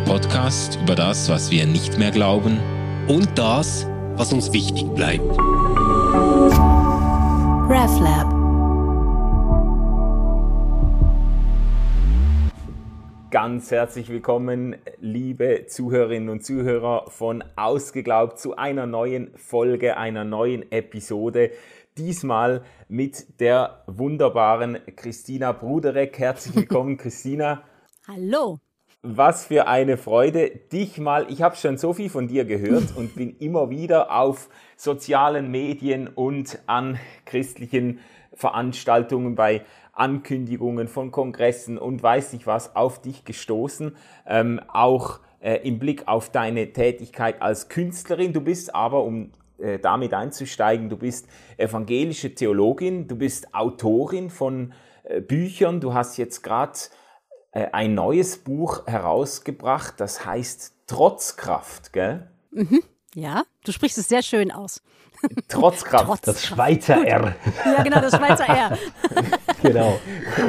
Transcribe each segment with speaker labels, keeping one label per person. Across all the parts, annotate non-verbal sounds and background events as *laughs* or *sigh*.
Speaker 1: Der Podcast über das, was wir nicht mehr glauben
Speaker 2: und das, was uns wichtig bleibt.
Speaker 3: RefLab.
Speaker 4: Ganz herzlich willkommen, liebe Zuhörerinnen und Zuhörer von Ausgeglaubt zu einer neuen Folge, einer neuen Episode. Diesmal mit der wunderbaren Christina Bruderek. Herzlich willkommen, *laughs* Christina.
Speaker 3: Hallo.
Speaker 4: Was für eine Freude, dich mal, ich habe schon so viel von dir gehört und bin immer wieder auf sozialen Medien und an christlichen Veranstaltungen bei Ankündigungen von Kongressen und weiß nicht was auf dich gestoßen, ähm, auch äh, im Blick auf deine Tätigkeit als Künstlerin. Du bist aber, um äh, damit einzusteigen, du bist evangelische Theologin, du bist Autorin von äh, Büchern, du hast jetzt gerade ein neues Buch herausgebracht, das heißt Trotzkraft, gell?
Speaker 3: Mhm. Ja, du sprichst es sehr schön aus.
Speaker 4: Trotzkraft.
Speaker 2: Trotzkraft. Das Schweizer R.
Speaker 3: Ja, genau, das Schweizer R. *laughs*
Speaker 4: genau.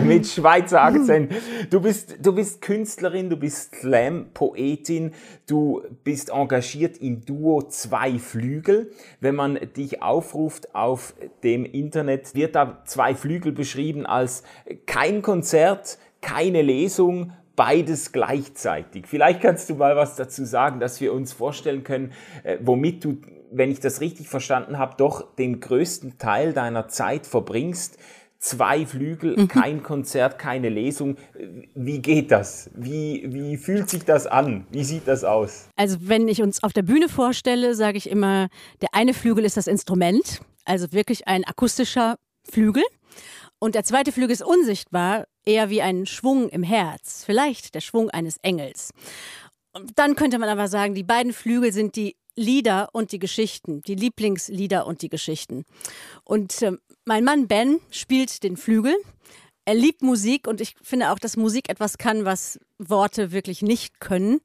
Speaker 4: Mit Schweizer Akzent. Du bist, du bist Künstlerin, du bist Slam-Poetin, du bist engagiert im Duo Zwei Flügel. Wenn man dich aufruft auf dem Internet, wird da Zwei Flügel beschrieben als kein Konzert, keine Lesung, beides gleichzeitig. Vielleicht kannst du mal was dazu sagen, dass wir uns vorstellen können, äh, womit du, wenn ich das richtig verstanden habe, doch den größten Teil deiner Zeit verbringst. Zwei Flügel, mhm. kein Konzert, keine Lesung. Wie geht das? Wie, wie fühlt sich das an? Wie sieht das aus?
Speaker 3: Also wenn ich uns auf der Bühne vorstelle, sage ich immer, der eine Flügel ist das Instrument, also wirklich ein akustischer Flügel. Und der zweite Flügel ist unsichtbar, eher wie ein Schwung im Herz, vielleicht der Schwung eines Engels. Und dann könnte man aber sagen, die beiden Flügel sind die Lieder und die Geschichten, die Lieblingslieder und die Geschichten. Und äh, mein Mann Ben spielt den Flügel. Er liebt Musik und ich finde auch, dass Musik etwas kann, was Worte wirklich nicht können.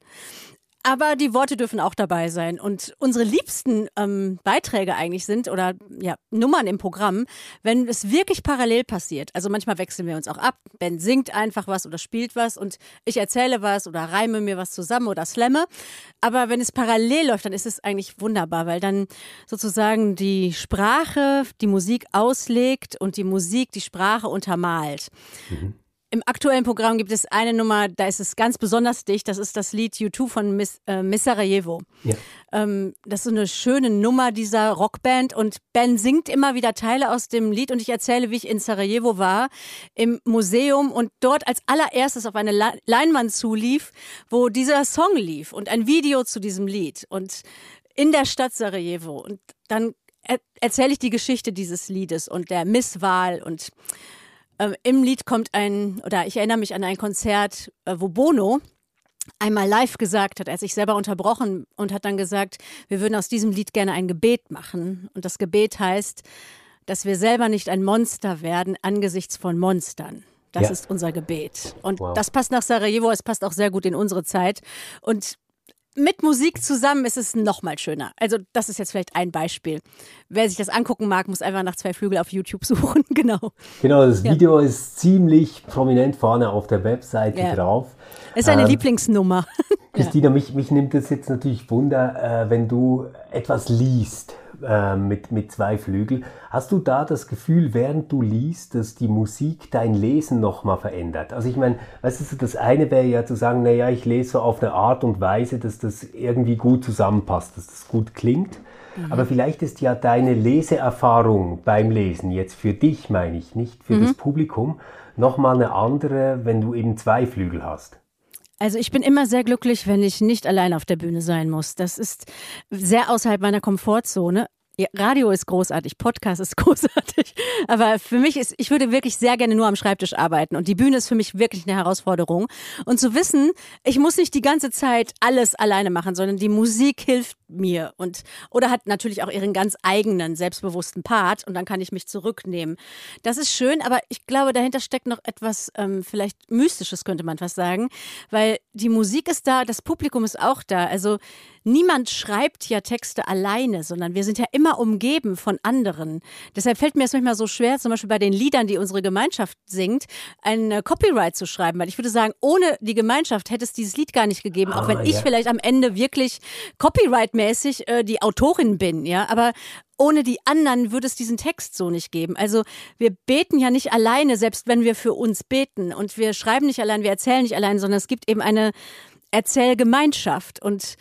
Speaker 3: Aber die Worte dürfen auch dabei sein. Und unsere liebsten ähm, Beiträge eigentlich sind oder ja, Nummern im Programm, wenn es wirklich parallel passiert. Also manchmal wechseln wir uns auch ab. Ben singt einfach was oder spielt was und ich erzähle was oder reime mir was zusammen oder slamme. Aber wenn es parallel läuft, dann ist es eigentlich wunderbar, weil dann sozusagen die Sprache die Musik auslegt und die Musik die Sprache untermalt. Mhm. Im aktuellen Programm gibt es eine Nummer, da ist es ganz besonders dicht. Das ist das Lied U2 von Miss, äh, Miss Sarajevo. Ja. Ähm, das ist so eine schöne Nummer dieser Rockband und Ben singt immer wieder Teile aus dem Lied und ich erzähle, wie ich in Sarajevo war, im Museum und dort als allererstes auf eine Leinwand zulief, wo dieser Song lief und ein Video zu diesem Lied und in der Stadt Sarajevo. Und dann er erzähle ich die Geschichte dieses Liedes und der Misswahl und äh, Im Lied kommt ein, oder ich erinnere mich an ein Konzert, äh, wo Bono einmal live gesagt hat, er hat sich selber unterbrochen und hat dann gesagt, wir würden aus diesem Lied gerne ein Gebet machen. Und das Gebet heißt, dass wir selber nicht ein Monster werden angesichts von Monstern. Das ja. ist unser Gebet. Und wow. das passt nach Sarajevo, es passt auch sehr gut in unsere Zeit. Und mit Musik zusammen ist es noch mal schöner. Also das ist jetzt vielleicht ein Beispiel. Wer sich das angucken mag, muss einfach nach zwei Flügel auf YouTube *laughs* suchen. genau.
Speaker 2: Genau, das Video ja. ist ziemlich prominent vorne auf der Webseite ja. drauf.
Speaker 3: Ist eine ähm, Lieblingsnummer. *laughs*
Speaker 2: Christina, mich, mich nimmt es jetzt natürlich Wunder, äh, wenn du etwas liest äh, mit, mit zwei Flügeln. Hast du da das Gefühl, während du liest, dass die Musik dein Lesen nochmal verändert? Also ich meine, weißt du, das eine wäre ja zu sagen, naja, ich lese so auf eine Art und Weise, dass das irgendwie gut zusammenpasst, dass das gut klingt. Mhm. Aber vielleicht ist ja deine Leseerfahrung beim Lesen, jetzt für dich meine ich, nicht für mhm. das Publikum, nochmal eine andere, wenn du eben zwei Flügel hast.
Speaker 3: Also ich bin immer sehr glücklich, wenn ich nicht allein auf der Bühne sein muss. Das ist sehr außerhalb meiner Komfortzone. Ja, Radio ist großartig, Podcast ist *laughs* großartig, aber für mich ist, ich würde wirklich sehr gerne nur am Schreibtisch arbeiten und die Bühne ist für mich wirklich eine Herausforderung. Und zu wissen, ich muss nicht die ganze Zeit alles alleine machen, sondern die Musik hilft mir und oder hat natürlich auch ihren ganz eigenen selbstbewussten Part und dann kann ich mich zurücknehmen. Das ist schön, aber ich glaube, dahinter steckt noch etwas ähm, vielleicht mystisches könnte man fast sagen, weil die Musik ist da, das Publikum ist auch da. Also niemand schreibt ja Texte alleine, sondern wir sind ja immer umgeben von anderen. Deshalb fällt mir es manchmal so schwer, zum Beispiel bei den Liedern, die unsere Gemeinschaft singt, ein äh, Copyright zu schreiben, weil ich würde sagen, ohne die Gemeinschaft hätte es dieses Lied gar nicht gegeben, auch ah, wenn ja. ich vielleicht am Ende wirklich Copyright-mäßig äh, die Autorin bin, ja, aber ohne die anderen würde es diesen Text so nicht geben. Also wir beten ja nicht alleine, selbst wenn wir für uns beten. Und wir schreiben nicht allein, wir erzählen nicht allein, sondern es gibt eben eine Erzählgemeinschaft. Und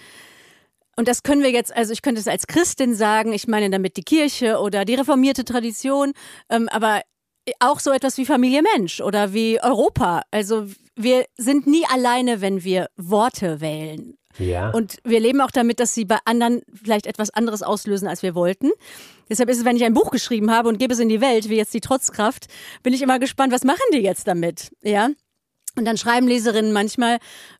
Speaker 3: und das können wir jetzt, also ich könnte es als Christin sagen, ich meine damit die Kirche oder die reformierte Tradition, ähm, aber auch so etwas wie Familie Mensch oder wie Europa. Also wir sind nie alleine, wenn wir Worte wählen. Ja. Und wir leben auch damit, dass sie bei anderen vielleicht etwas anderes auslösen, als wir wollten. Deshalb ist es, wenn ich ein Buch geschrieben habe und gebe es in die Welt, wie jetzt die Trotzkraft, bin ich immer gespannt, was machen die jetzt damit? Ja. Und dann schreiben Leserinnen manchmal,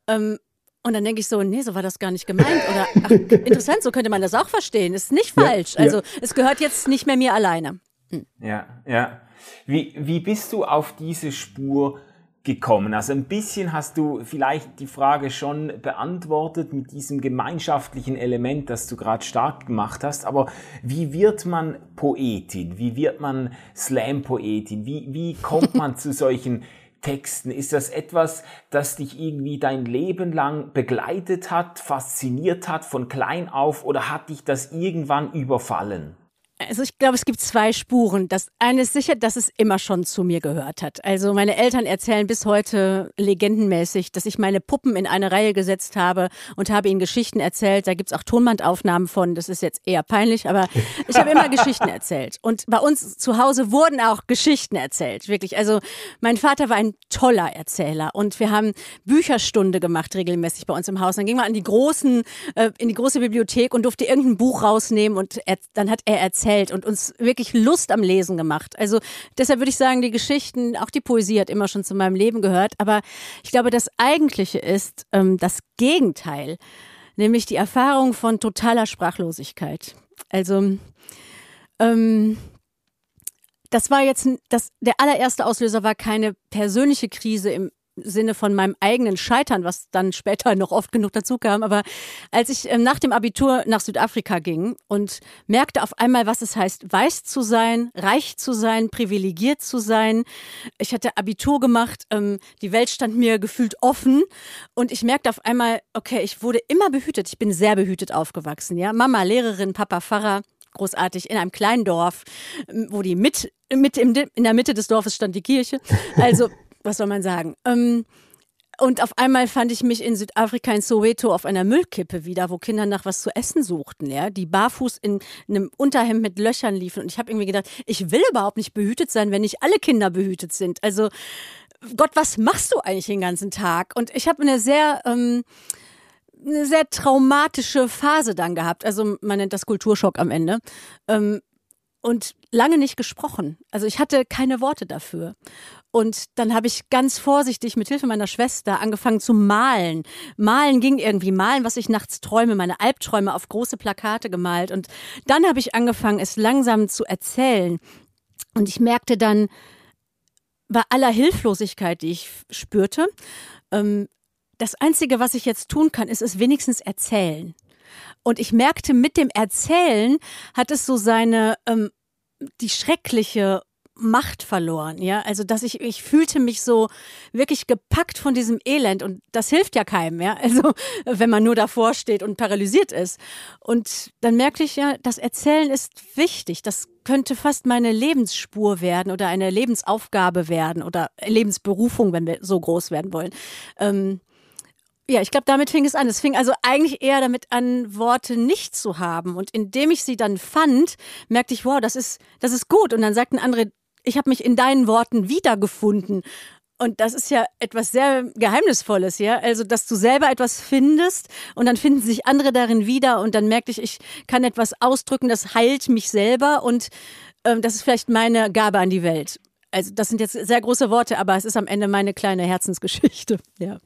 Speaker 3: ähm, und dann denke ich so, nee, so war das gar nicht gemeint. Oder ach, interessant, so könnte man das auch verstehen. Ist nicht falsch. Ja, also ja. es gehört jetzt nicht mehr mir alleine.
Speaker 4: Hm. Ja, ja. Wie, wie bist du auf diese Spur gekommen? Also ein bisschen hast du vielleicht die Frage schon beantwortet mit diesem gemeinschaftlichen Element, das du gerade stark gemacht hast. Aber wie wird man Poetin? Wie wird man Slam-Poetin? Wie, wie kommt man *laughs* zu solchen Texten? Ist das etwas, das dich irgendwie dein Leben lang begleitet hat, fasziniert hat von klein auf oder hat dich das irgendwann überfallen?
Speaker 3: Also ich glaube, es gibt zwei Spuren. Das eine ist sicher, dass es immer schon zu mir gehört hat. Also meine Eltern erzählen bis heute legendenmäßig, dass ich meine Puppen in eine Reihe gesetzt habe und habe ihnen Geschichten erzählt. Da gibt's auch Tonbandaufnahmen von. Das ist jetzt eher peinlich, aber ich habe immer Geschichten erzählt. Und bei uns zu Hause wurden auch Geschichten erzählt. Wirklich. Also mein Vater war ein toller Erzähler und wir haben Bücherstunde gemacht regelmäßig bei uns im Haus. Dann ging man an die großen, äh, in die große Bibliothek und durfte irgendein Buch rausnehmen und er, dann hat er erzählt erzählt und uns wirklich Lust am Lesen gemacht. Also deshalb würde ich sagen, die Geschichten, auch die Poesie hat immer schon zu meinem Leben gehört. Aber ich glaube, das Eigentliche ist ähm, das Gegenteil, nämlich die Erfahrung von totaler Sprachlosigkeit. Also ähm, das war jetzt das, der allererste Auslöser war keine persönliche Krise im Sinne von meinem eigenen Scheitern, was dann später noch oft genug dazu kam. Aber als ich ähm, nach dem Abitur nach Südafrika ging und merkte auf einmal, was es heißt, weiß zu sein, reich zu sein, privilegiert zu sein. Ich hatte Abitur gemacht, ähm, die Welt stand mir gefühlt offen und ich merkte auf einmal, okay, ich wurde immer behütet. Ich bin sehr behütet aufgewachsen, ja. Mama Lehrerin, Papa Pfarrer großartig in einem kleinen Dorf, wo die mit, mit im, in der Mitte des Dorfes stand die Kirche. Also was soll man sagen? Ähm, und auf einmal fand ich mich in Südafrika in Soweto auf einer Müllkippe wieder, wo Kinder nach was zu essen suchten, ja, die barfuß in einem Unterhemd mit Löchern liefen. Und ich habe irgendwie gedacht, ich will überhaupt nicht behütet sein, wenn nicht alle Kinder behütet sind. Also Gott, was machst du eigentlich den ganzen Tag? Und ich habe eine sehr ähm, eine sehr traumatische Phase dann gehabt. Also man nennt das Kulturschock am Ende. Ähm, und lange nicht gesprochen. Also ich hatte keine Worte dafür. Und dann habe ich ganz vorsichtig mit Hilfe meiner Schwester angefangen zu malen. Malen ging irgendwie malen, was ich nachts träume, meine Albträume auf große Plakate gemalt. Und dann habe ich angefangen, es langsam zu erzählen. Und ich merkte dann, bei aller Hilflosigkeit, die ich spürte, ähm, das Einzige, was ich jetzt tun kann, ist es wenigstens erzählen. Und ich merkte, mit dem Erzählen hat es so seine, ähm, die schreckliche Macht verloren, ja. Also, dass ich, ich fühlte mich so wirklich gepackt von diesem Elend und das hilft ja keinem, ja. Also, wenn man nur davor steht und paralysiert ist. Und dann merkte ich ja, das Erzählen ist wichtig. Das könnte fast meine Lebensspur werden oder eine Lebensaufgabe werden oder Lebensberufung, wenn wir so groß werden wollen. Ähm, ja, ich glaube, damit fing es an. Es fing also eigentlich eher damit an, Worte nicht zu haben. Und indem ich sie dann fand, merkte ich, wow, das ist, das ist gut. Und dann sagten andere, ich habe mich in deinen Worten wiedergefunden. Und das ist ja etwas sehr Geheimnisvolles, ja. Also, dass du selber etwas findest und dann finden sich andere darin wieder und dann merkte ich, ich kann etwas ausdrücken, das heilt mich selber und ähm, das ist vielleicht meine Gabe an die Welt. Also, das sind jetzt sehr große Worte, aber es ist am Ende meine kleine Herzensgeschichte, *laughs* ja.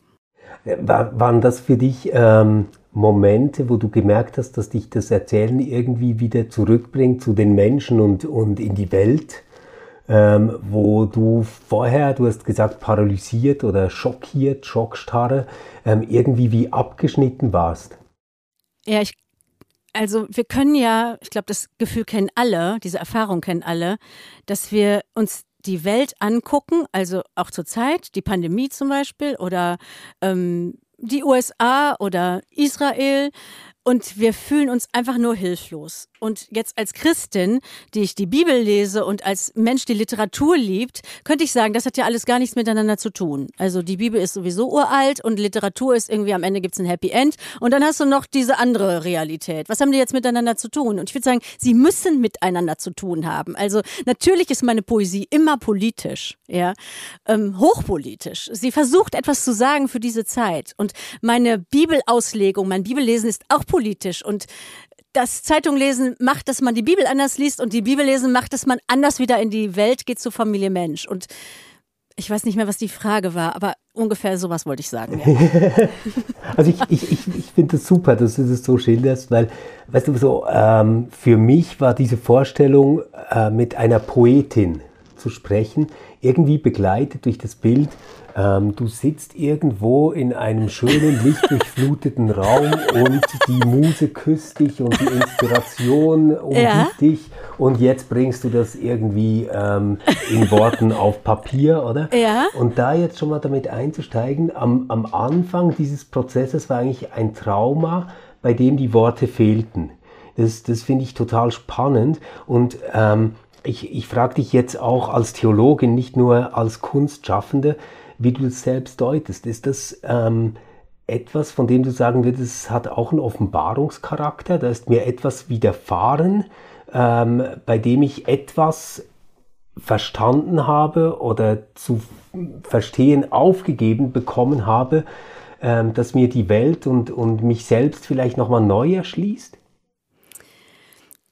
Speaker 2: War, waren das für dich ähm, Momente, wo du gemerkt hast, dass dich das Erzählen irgendwie wieder zurückbringt zu den Menschen und, und in die Welt? Ähm, wo du vorher, du hast gesagt, paralysiert oder schockiert, schockstarre, ähm, irgendwie wie abgeschnitten warst?
Speaker 3: Ja, ich, also wir können ja, ich glaube, das Gefühl kennen alle, diese Erfahrung kennen alle, dass wir uns die Welt angucken, also auch zur Zeit, die Pandemie zum Beispiel oder ähm, die USA oder Israel und wir fühlen uns einfach nur hilflos. Und jetzt als Christin, die ich die Bibel lese und als Mensch, die Literatur liebt, könnte ich sagen, das hat ja alles gar nichts miteinander zu tun. Also die Bibel ist sowieso uralt und Literatur ist irgendwie am Ende gibt's ein Happy End und dann hast du noch diese andere Realität. Was haben die jetzt miteinander zu tun? Und ich würde sagen, sie müssen miteinander zu tun haben. Also natürlich ist meine Poesie immer politisch, ja, ähm, hochpolitisch. Sie versucht etwas zu sagen für diese Zeit und meine Bibelauslegung, mein Bibellesen ist auch politisch und das Zeitunglesen macht, dass man die Bibel anders liest und die Bibellesen macht, dass man anders wieder in die Welt geht zur Familie Mensch. Und ich weiß nicht mehr, was die Frage war, aber ungefähr sowas wollte ich sagen. Ja. *laughs*
Speaker 2: also ich, ich, ich, ich finde das super, dass du das so schilderst, weil, weißt du, so ähm, für mich war diese Vorstellung, äh, mit einer Poetin zu sprechen, irgendwie begleitet durch das Bild ähm, du sitzt irgendwo in einem schönen, *laughs* lichtdurchfluteten Raum und die Muse küsst dich und die Inspiration umgibt ja. dich und jetzt bringst du das irgendwie ähm, in Worten auf Papier, oder?
Speaker 3: Ja.
Speaker 2: Und da jetzt schon mal damit einzusteigen, am, am Anfang dieses Prozesses war eigentlich ein Trauma, bei dem die Worte fehlten. Das, das finde ich total spannend und ähm, ich, ich frage dich jetzt auch als Theologin, nicht nur als Kunstschaffende, wie du es selbst deutest. Ist das ähm, etwas, von dem du sagen würdest, es hat auch einen Offenbarungscharakter? Da ist mir etwas widerfahren, ähm, bei dem ich etwas verstanden habe oder zu verstehen aufgegeben bekommen habe, ähm, dass mir die Welt und, und mich selbst vielleicht nochmal neu erschließt?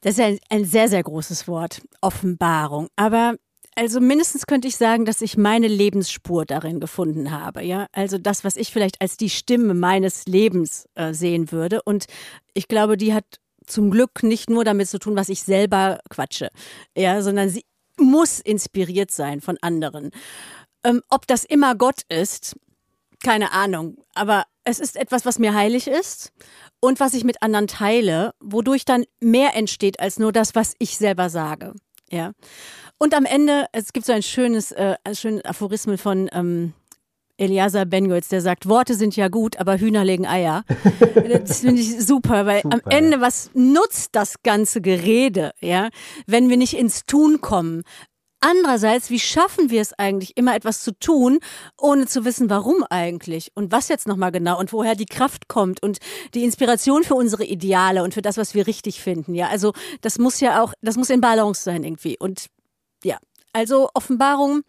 Speaker 3: Das ist ein, ein sehr, sehr großes Wort, Offenbarung. Aber also mindestens könnte ich sagen, dass ich meine Lebensspur darin gefunden habe. Ja, also das, was ich vielleicht als die Stimme meines Lebens äh, sehen würde. Und ich glaube, die hat zum Glück nicht nur damit zu tun, was ich selber quatsche, ja, sondern sie muss inspiriert sein von anderen. Ähm, ob das immer Gott ist, keine Ahnung. Aber es ist etwas, was mir heilig ist und was ich mit anderen teile, wodurch dann mehr entsteht als nur das, was ich selber sage. Ja. Und am Ende, es gibt so ein schönes, äh, ein schönes Aphorismus von ähm, Eliasa Bengels, der sagt, Worte sind ja gut, aber Hühner legen Eier. *laughs* das finde ich super, weil super, am Ende, was nutzt das ganze Gerede, ja, wenn wir nicht ins Tun kommen? Andererseits, wie schaffen wir es eigentlich, immer etwas zu tun, ohne zu wissen, warum eigentlich und was jetzt nochmal genau und woher die Kraft kommt und die Inspiration für unsere Ideale und für das, was wir richtig finden. Ja, also das muss ja auch, das muss in Balance sein irgendwie. Und ja, also Offenbarung,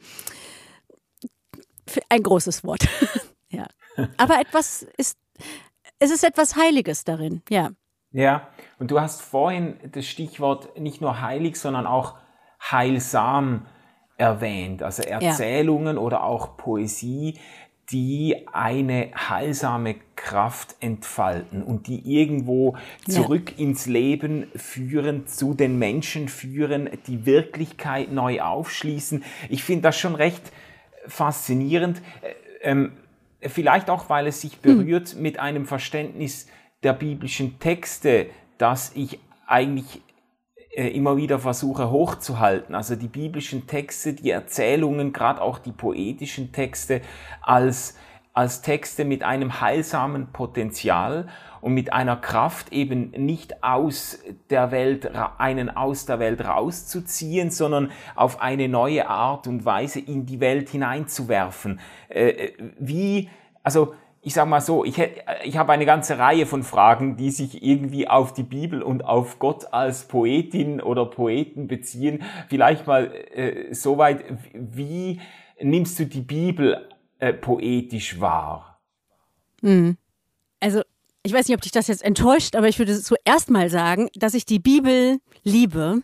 Speaker 3: ein großes Wort. *laughs* ja. Aber etwas ist, es ist etwas Heiliges darin, ja.
Speaker 4: Ja, und du hast vorhin das Stichwort nicht nur heilig, sondern auch heilsam erwähnt. Also Erzählungen ja. oder auch Poesie, die eine heilsame Kraft entfalten und die irgendwo zurück ja. ins Leben führen, zu den Menschen führen, die Wirklichkeit neu aufschließen. Ich finde das schon recht faszinierend. Ähm, vielleicht auch, weil es sich hm. berührt mit einem Verständnis der biblischen Texte, das ich eigentlich immer wieder versuche hochzuhalten. Also die biblischen Texte, die Erzählungen, gerade auch die poetischen Texte als, als Texte mit einem heilsamen Potenzial und mit einer Kraft eben nicht aus der Welt, einen aus der Welt rauszuziehen, sondern auf eine neue Art und Weise in die Welt hineinzuwerfen. Äh, äh wie, also ich sag mal so, ich, ich habe eine ganze Reihe von Fragen, die sich irgendwie auf die Bibel und auf Gott als Poetin oder Poeten beziehen. Vielleicht mal äh, soweit, wie nimmst du die Bibel äh, poetisch wahr?
Speaker 3: Hm. Also, ich weiß nicht, ob dich das jetzt enttäuscht, aber ich würde zuerst mal sagen, dass ich die Bibel liebe.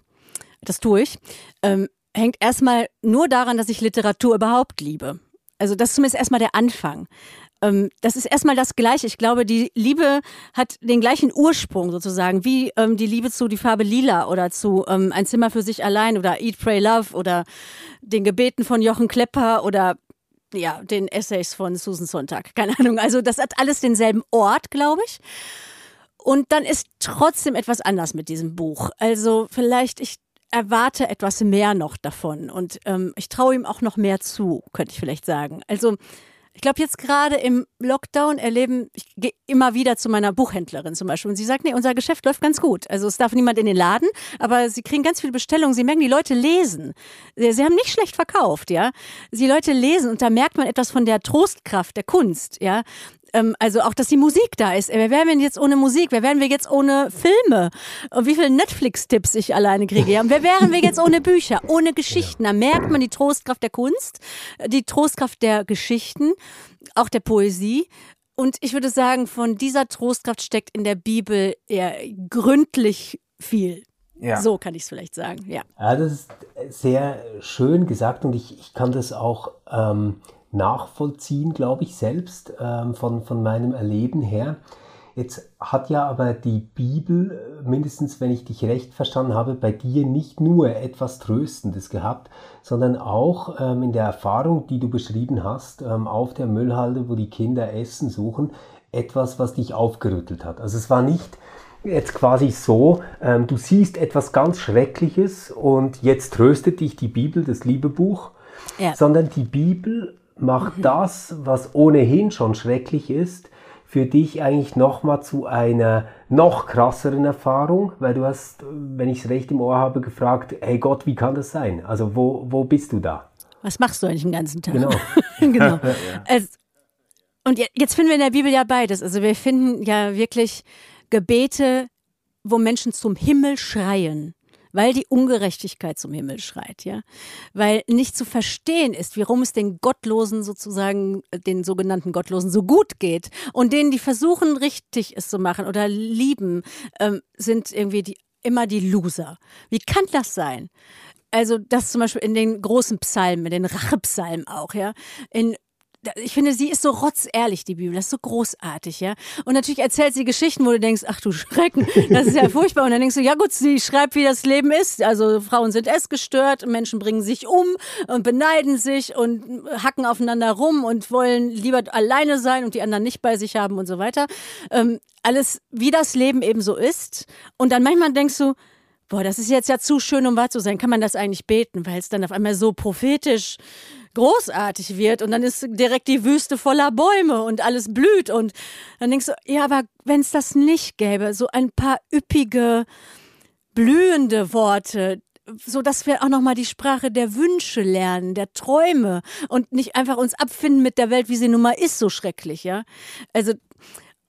Speaker 3: Das tue ich. Ähm, hängt erstmal nur daran, dass ich Literatur überhaupt liebe. Also das ist zumindest erstmal der Anfang. Ähm, das ist erstmal das Gleiche. Ich glaube, die Liebe hat den gleichen Ursprung sozusagen, wie ähm, die Liebe zu die Farbe Lila oder zu ähm, Ein Zimmer für sich allein oder Eat, Pray, Love oder den Gebeten von Jochen Klepper oder ja, den Essays von Susan Sontag. Keine Ahnung. Also das hat alles denselben Ort, glaube ich. Und dann ist trotzdem etwas anders mit diesem Buch. Also vielleicht, ich erwarte etwas mehr noch davon und ähm, ich traue ihm auch noch mehr zu, könnte ich vielleicht sagen. Also ich glaube, jetzt gerade im Lockdown erleben, ich gehe immer wieder zu meiner Buchhändlerin zum Beispiel und sie sagt, nee, unser Geschäft läuft ganz gut. Also es darf niemand in den Laden, aber sie kriegen ganz viele Bestellungen. Sie merken, die Leute lesen. Sie, haben nicht schlecht verkauft, ja. Die Leute lesen und da merkt man etwas von der Trostkraft der Kunst, ja ähm, also auch, dass die Musik da ist. Wer wären wir jetzt ohne Musik? Wer wären wir jetzt ohne Filme? Und wie viele Netflix-Tipps ich alleine kriege. Ja? Und wer wären wir jetzt ohne Bücher, ohne Geschichten? Da merkt man die Trostkraft der Kunst, die Trostkraft der Geschichten, auch der Poesie. Und ich würde sagen, von dieser Trostkraft steckt in der Bibel eher gründlich viel. Ja. So kann ich es vielleicht sagen, ja.
Speaker 2: Ja, das ist sehr schön gesagt und ich, ich kann das auch ähm, nachvollziehen, glaube ich, selbst ähm, von, von meinem Erleben her. Jetzt hat ja aber die Bibel, äh, mindestens wenn ich dich recht verstanden habe, bei dir nicht nur etwas Tröstendes gehabt, sondern auch ähm, in der Erfahrung, die du beschrieben hast, ähm, auf der Müllhalde, wo die Kinder Essen suchen, etwas, was dich aufgerüttelt hat. Also es war nicht jetzt quasi so, ähm, du siehst etwas ganz Schreckliches und jetzt tröstet dich die Bibel, das liebe Buch, ja. sondern die Bibel macht das, was ohnehin schon schrecklich ist, für dich eigentlich nochmal zu einer noch krasseren Erfahrung, weil du hast, wenn ich es recht im Ohr habe, gefragt, hey Gott, wie kann das sein? Also wo, wo bist du da?
Speaker 3: Was machst du eigentlich den ganzen Tag?
Speaker 2: Genau. *laughs*
Speaker 3: genau. *laughs* Also, und jetzt finden wir in der Bibel ja beides. Also wir finden ja wirklich Gebete, wo Menschen zum Himmel schreien weil die Ungerechtigkeit zum Himmel schreit, ja, weil nicht zu verstehen ist, warum es den Gottlosen sozusagen, den sogenannten Gottlosen so gut geht und denen, die versuchen, richtig es zu machen oder lieben, ähm, sind irgendwie die immer die Loser. Wie kann das sein? Also das zum Beispiel in den großen Psalmen, in den Rachepsalmen auch, ja, in ich finde, sie ist so rotzehrlich, die Bibel. Das ist so großartig, ja. Und natürlich erzählt sie Geschichten, wo du denkst, ach du Schrecken, das ist ja *laughs* furchtbar. Und dann denkst du, ja gut, sie schreibt, wie das Leben ist. Also Frauen sind essgestört, Menschen bringen sich um und beneiden sich und hacken aufeinander rum und wollen lieber alleine sein und die anderen nicht bei sich haben und so weiter. Ähm, alles, wie das Leben eben so ist. Und dann manchmal denkst du, boah, das ist jetzt ja zu schön, um wahr zu sein. Kann man das eigentlich beten, weil es dann auf einmal so prophetisch großartig wird und dann ist direkt die Wüste voller Bäume und alles blüht und dann denkst du, ja, aber wenn es das nicht gäbe, so ein paar üppige, blühende Worte, so dass wir auch noch mal die Sprache der Wünsche lernen, der Träume und nicht einfach uns abfinden mit der Welt, wie sie nun mal ist, so schrecklich, ja. Also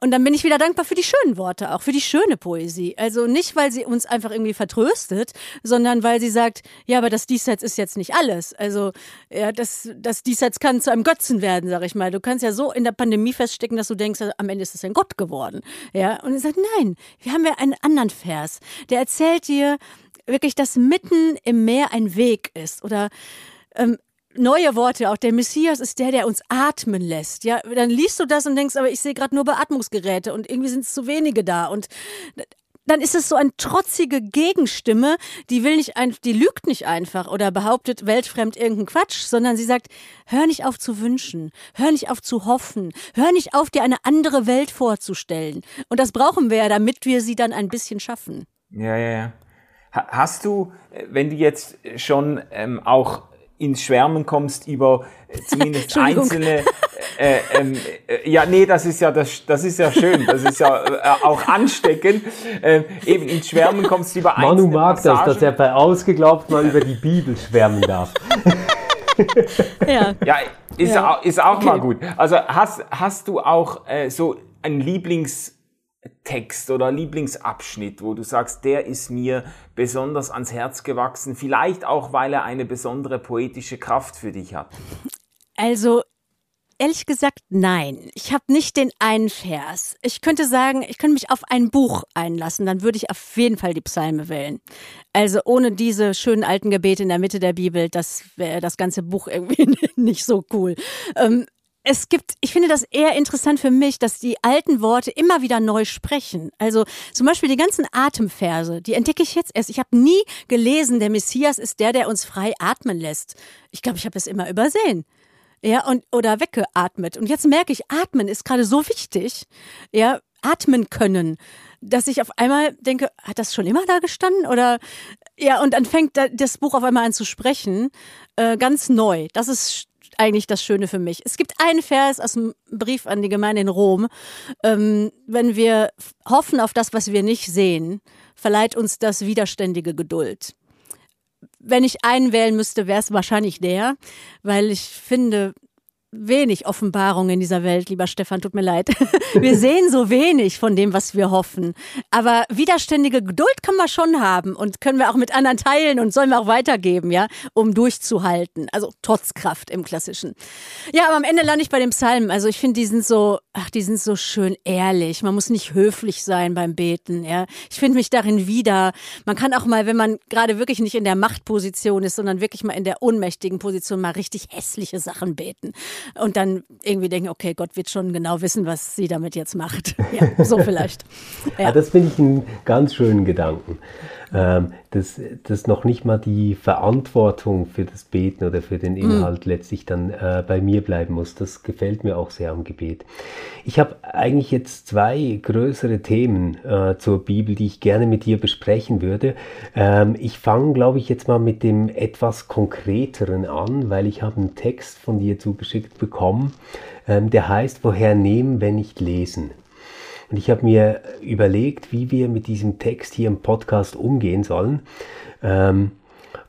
Speaker 3: und dann bin ich wieder dankbar für die schönen Worte, auch für die schöne Poesie. Also nicht, weil sie uns einfach irgendwie vertröstet, sondern weil sie sagt, ja, aber das Diesseits ist jetzt nicht alles. Also ja, das, das Diesseits kann zu einem Götzen werden, sag ich mal. Du kannst ja so in der Pandemie feststecken, dass du denkst, am Ende ist es ein Gott geworden. Ja, und er sagt, nein, wir haben ja einen anderen Vers. Der erzählt dir wirklich, dass mitten im Meer ein Weg ist oder ähm, neue Worte. Auch der Messias ist der, der uns atmen lässt. Ja, dann liest du das und denkst, aber ich sehe gerade nur Beatmungsgeräte und irgendwie sind es zu wenige da. Und dann ist es so eine trotzige Gegenstimme, die will nicht ein, die lügt nicht einfach oder behauptet weltfremd irgendeinen Quatsch, sondern sie sagt, hör nicht auf zu wünschen, hör nicht auf zu hoffen, hör nicht auf, dir eine andere Welt vorzustellen. Und das brauchen wir ja, damit wir sie dann ein bisschen schaffen.
Speaker 4: Ja, ja, ja. Hast du, äh, wenn du jetzt schon ähm, auch ins Schwärmen kommst über äh, zumindest einzelne äh, ähm, äh, ja nee das ist ja das das ist ja schön das ist ja äh, auch ansteckend äh, eben ins Schwärmen kommst über
Speaker 2: einzelne Manu mag Passagen. das dass er bei ausgeglaubt mal über die Bibel schwärmen darf *laughs*
Speaker 4: ja ja ist ja. auch, ist auch okay. mal gut also hast hast du auch äh, so ein Lieblings Text oder Lieblingsabschnitt, wo du sagst, der ist mir besonders ans Herz gewachsen, vielleicht auch, weil er eine besondere poetische Kraft für dich hat?
Speaker 3: Also Ehrlich gesagt, nein. Ich habe nicht den einen Vers. Ich könnte sagen, ich könnte mich auf ein Buch einlassen, dann würde ich auf jeden Fall die Psalme wählen. Also ohne diese schönen alten Gebete in der Mitte der Bibel, das wäre das ganze Buch irgendwie *laughs* nicht so cool. Ähm, es gibt, ich finde das eher interessant für mich, dass die alten Worte immer wieder neu sprechen. Also zum Beispiel die ganzen Atemverse, die entdecke ich jetzt erst. Ich habe nie gelesen, der Messias ist der, der uns frei atmen lässt. Ich glaube, ich habe es immer übersehen. Ja, und, oder weggeatmet. Und jetzt merke ich, atmen ist gerade so wichtig. Ja, atmen können, dass ich auf einmal denke, hat das schon immer da gestanden? Oder ja, und dann fängt das Buch auf einmal an zu sprechen, äh, ganz neu. Das ist eigentlich das Schöne für mich. Es gibt einen Vers aus dem Brief an die Gemeinde in Rom. Ähm, wenn wir hoffen auf das, was wir nicht sehen, verleiht uns das widerständige Geduld. Wenn ich einen wählen müsste, wäre es wahrscheinlich der, weil ich finde, wenig Offenbarung in dieser Welt, lieber Stefan, tut mir leid. *laughs* Wir sehen so wenig von dem, was wir hoffen. Aber widerständige Geduld können wir schon haben und können wir auch mit anderen teilen und sollen wir auch weitergeben, ja, um durchzuhalten. Also trotz Kraft im Klassischen. Ja, aber am Ende lande ich bei dem Psalm. Also ich finde, die sind so, ach, die sind so schön ehrlich. Man muss nicht höflich sein beim Beten, ja. Ich finde mich darin wieder. Man kann auch mal, wenn man gerade wirklich nicht in der Machtposition ist, sondern wirklich mal in der ohnmächtigen Position mal richtig hässliche Sachen beten und dann irgendwie denken, okay, Gott wird schon genau wissen, was sie damit jetzt macht. Ja, so *laughs* vielleicht.
Speaker 2: Ja. ja das finde ich einen ganz schönen Gedanken dass, dass noch nicht mal die Verantwortung für das Beten oder für den mhm. Inhalt mhm. letztlich dann äh, bei mir bleiben muss. Das gefällt mir auch sehr am Gebet. Ich habe eigentlich jetzt zwei größere Themen äh, zur Bibel, die ich gerne mit dir besprechen würde. Ähm, ich fange, glaube ich, jetzt mal mit dem etwas konkreteren an, weil ich habe einen Text von dir zugeschickt bekommen, ähm, der heißt, woher nehmen, wenn nicht lesen. Und ich habe mir überlegt, wie wir mit diesem Text hier im Podcast umgehen sollen. Ähm,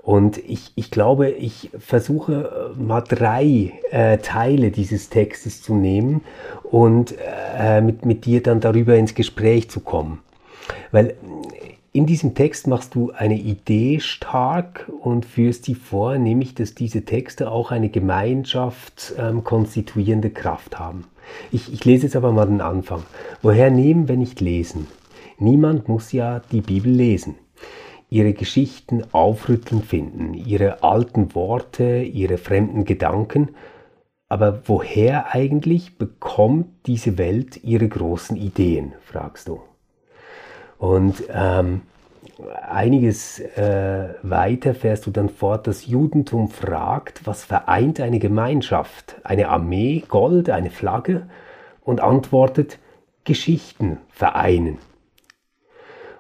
Speaker 2: und ich, ich glaube, ich versuche äh, mal drei äh, Teile dieses Textes zu nehmen und äh, mit, mit dir dann darüber ins Gespräch zu kommen. Weil in diesem Text machst du eine Idee stark und führst sie vor, nämlich dass diese Texte auch eine Gemeinschaft ähm, Kraft haben. Ich, ich lese jetzt aber mal den Anfang. Woher nehmen, wenn nicht lesen? Niemand muss ja die Bibel lesen. Ihre Geschichten aufrütteln finden, ihre alten Worte, ihre fremden Gedanken. Aber woher eigentlich bekommt diese Welt ihre großen Ideen, fragst du. Und ähm, einiges äh, weiter fährst du dann fort, das Judentum fragt, was vereint eine Gemeinschaft? Eine Armee, Gold, eine Flagge? Und antwortet, Geschichten vereinen.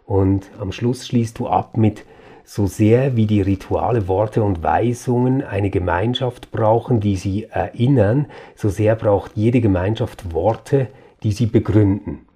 Speaker 2: Und am Schluss schließt du ab mit, so sehr wie die Rituale, Worte und Weisungen eine Gemeinschaft brauchen, die sie erinnern, so sehr braucht jede Gemeinschaft Worte, die sie begründen.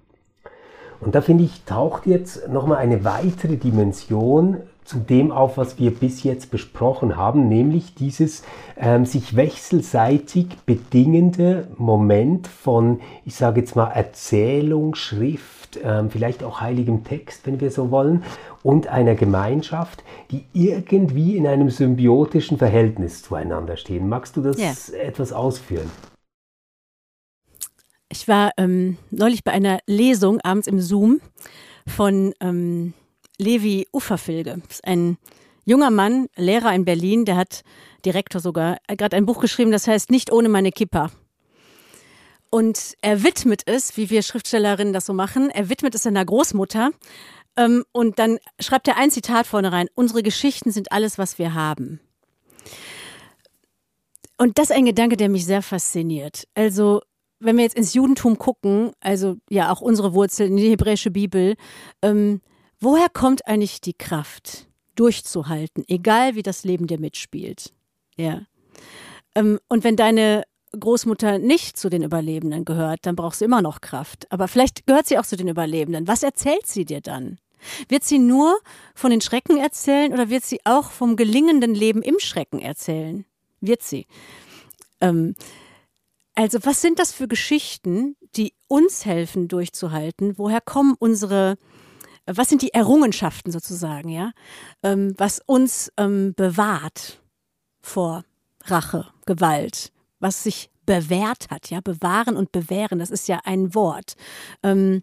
Speaker 2: Und da finde ich, taucht jetzt nochmal eine weitere Dimension zu dem auf, was wir bis jetzt besprochen haben, nämlich dieses ähm, sich wechselseitig bedingende Moment von, ich sage jetzt mal, Erzählung, Schrift, ähm, vielleicht auch heiligem Text, wenn wir so wollen, und einer Gemeinschaft, die irgendwie in einem symbiotischen Verhältnis zueinander stehen. Magst du das ja. etwas ausführen?
Speaker 3: Ich war ähm, neulich bei einer Lesung abends im Zoom von ähm, Levi Uferfilge. Das ist ein junger Mann, Lehrer in Berlin, der hat Direktor sogar, gerade ein Buch geschrieben, das heißt Nicht ohne meine Kippa. Und er widmet es, wie wir Schriftstellerinnen das so machen, er widmet es seiner Großmutter. Ähm, und dann schreibt er ein Zitat vorne rein: Unsere Geschichten sind alles, was wir haben. Und das ist ein Gedanke, der mich sehr fasziniert. Also wenn wir jetzt ins Judentum gucken, also ja auch unsere Wurzeln in die hebräische Bibel, ähm, woher kommt eigentlich die Kraft, durchzuhalten, egal wie das Leben dir mitspielt? Ja. Ähm, und wenn deine Großmutter nicht zu den Überlebenden gehört, dann brauchst du immer noch Kraft. Aber vielleicht gehört sie auch zu den Überlebenden. Was erzählt sie dir dann? Wird sie nur von den Schrecken erzählen oder wird sie auch vom gelingenden Leben im Schrecken erzählen? Wird sie. Ähm, also was sind das für Geschichten, die uns helfen durchzuhalten? Woher kommen unsere, was sind die Errungenschaften sozusagen, ja, ähm, was uns ähm, bewahrt vor Rache, Gewalt, was sich bewährt hat, ja, bewahren und bewähren, das ist ja ein Wort. Ähm,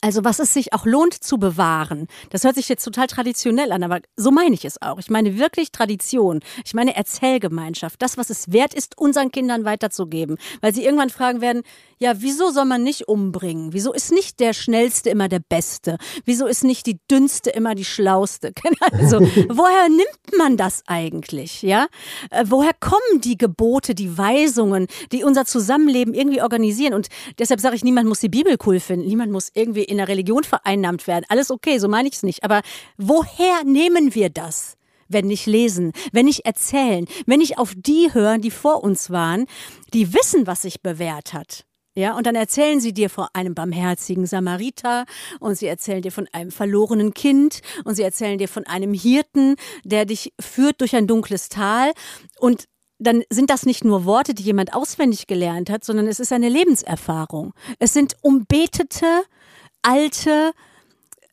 Speaker 3: Also was es sich auch lohnt zu bewahren. Das hört sich jetzt total traditionell an, aber so meine ich es auch. Ich meine wirklich Tradition. Ich meine Erzählgemeinschaft. Das, was es wert ist, unseren Kindern weiterzugeben. Weil sie irgendwann fragen werden, ja, wieso soll man nicht umbringen? Wieso ist nicht der Schnellste immer der Beste? Wieso ist nicht die Dünnste immer die Schlauste? *laughs* Also, *laughs* woher nimmt man das eigentlich? Ja? Äh, woher kommen die Gebote, die Weisungen, die unser Zusammenleben irgendwie organisieren? Und deshalb sage ich, niemand muss die Bibel cool finden. Niemand muss irgendwie in der Religion vereinnahmt werden. Alles okay, so meine ich es nicht. Aber woher nehmen wir das? wenn nicht lesen, wenn nicht erzählen, wenn nicht auf die hören, die vor uns waren, die wissen, was sich bewährt hat. Ja, und dann erzählen sie dir von einem barmherzigen Samariter und sie erzählen dir von einem verlorenen Kind und sie erzählen dir von einem Hirten, der dich führt durch ein dunkles Tal und dann sind das nicht nur Worte, die jemand auswendig gelernt hat, sondern es ist eine Lebenserfahrung. Es sind umbetete, alte,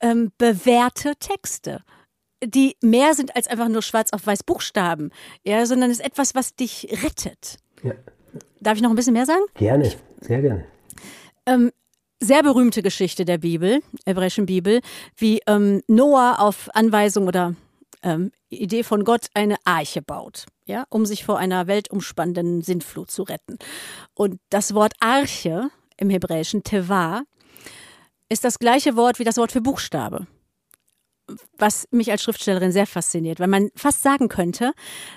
Speaker 3: ähm, bewährte Texte die mehr sind als einfach nur schwarz auf weiß Buchstaben, ja, sondern es ist etwas, was dich rettet. Ja. Darf ich noch ein bisschen mehr sagen?
Speaker 2: Gerne, sehr gerne.
Speaker 3: Ähm, sehr berühmte Geschichte der Bibel, hebräischen Bibel, wie ähm, Noah auf Anweisung oder ähm, Idee von Gott eine Arche baut, ja, um sich vor einer weltumspannenden Sintflut zu retten. Und das Wort Arche im Hebräischen, Teva, ist das gleiche Wort wie das Wort für Buchstabe was mich als Schriftstellerin sehr fasziniert, weil man fast sagen könnte,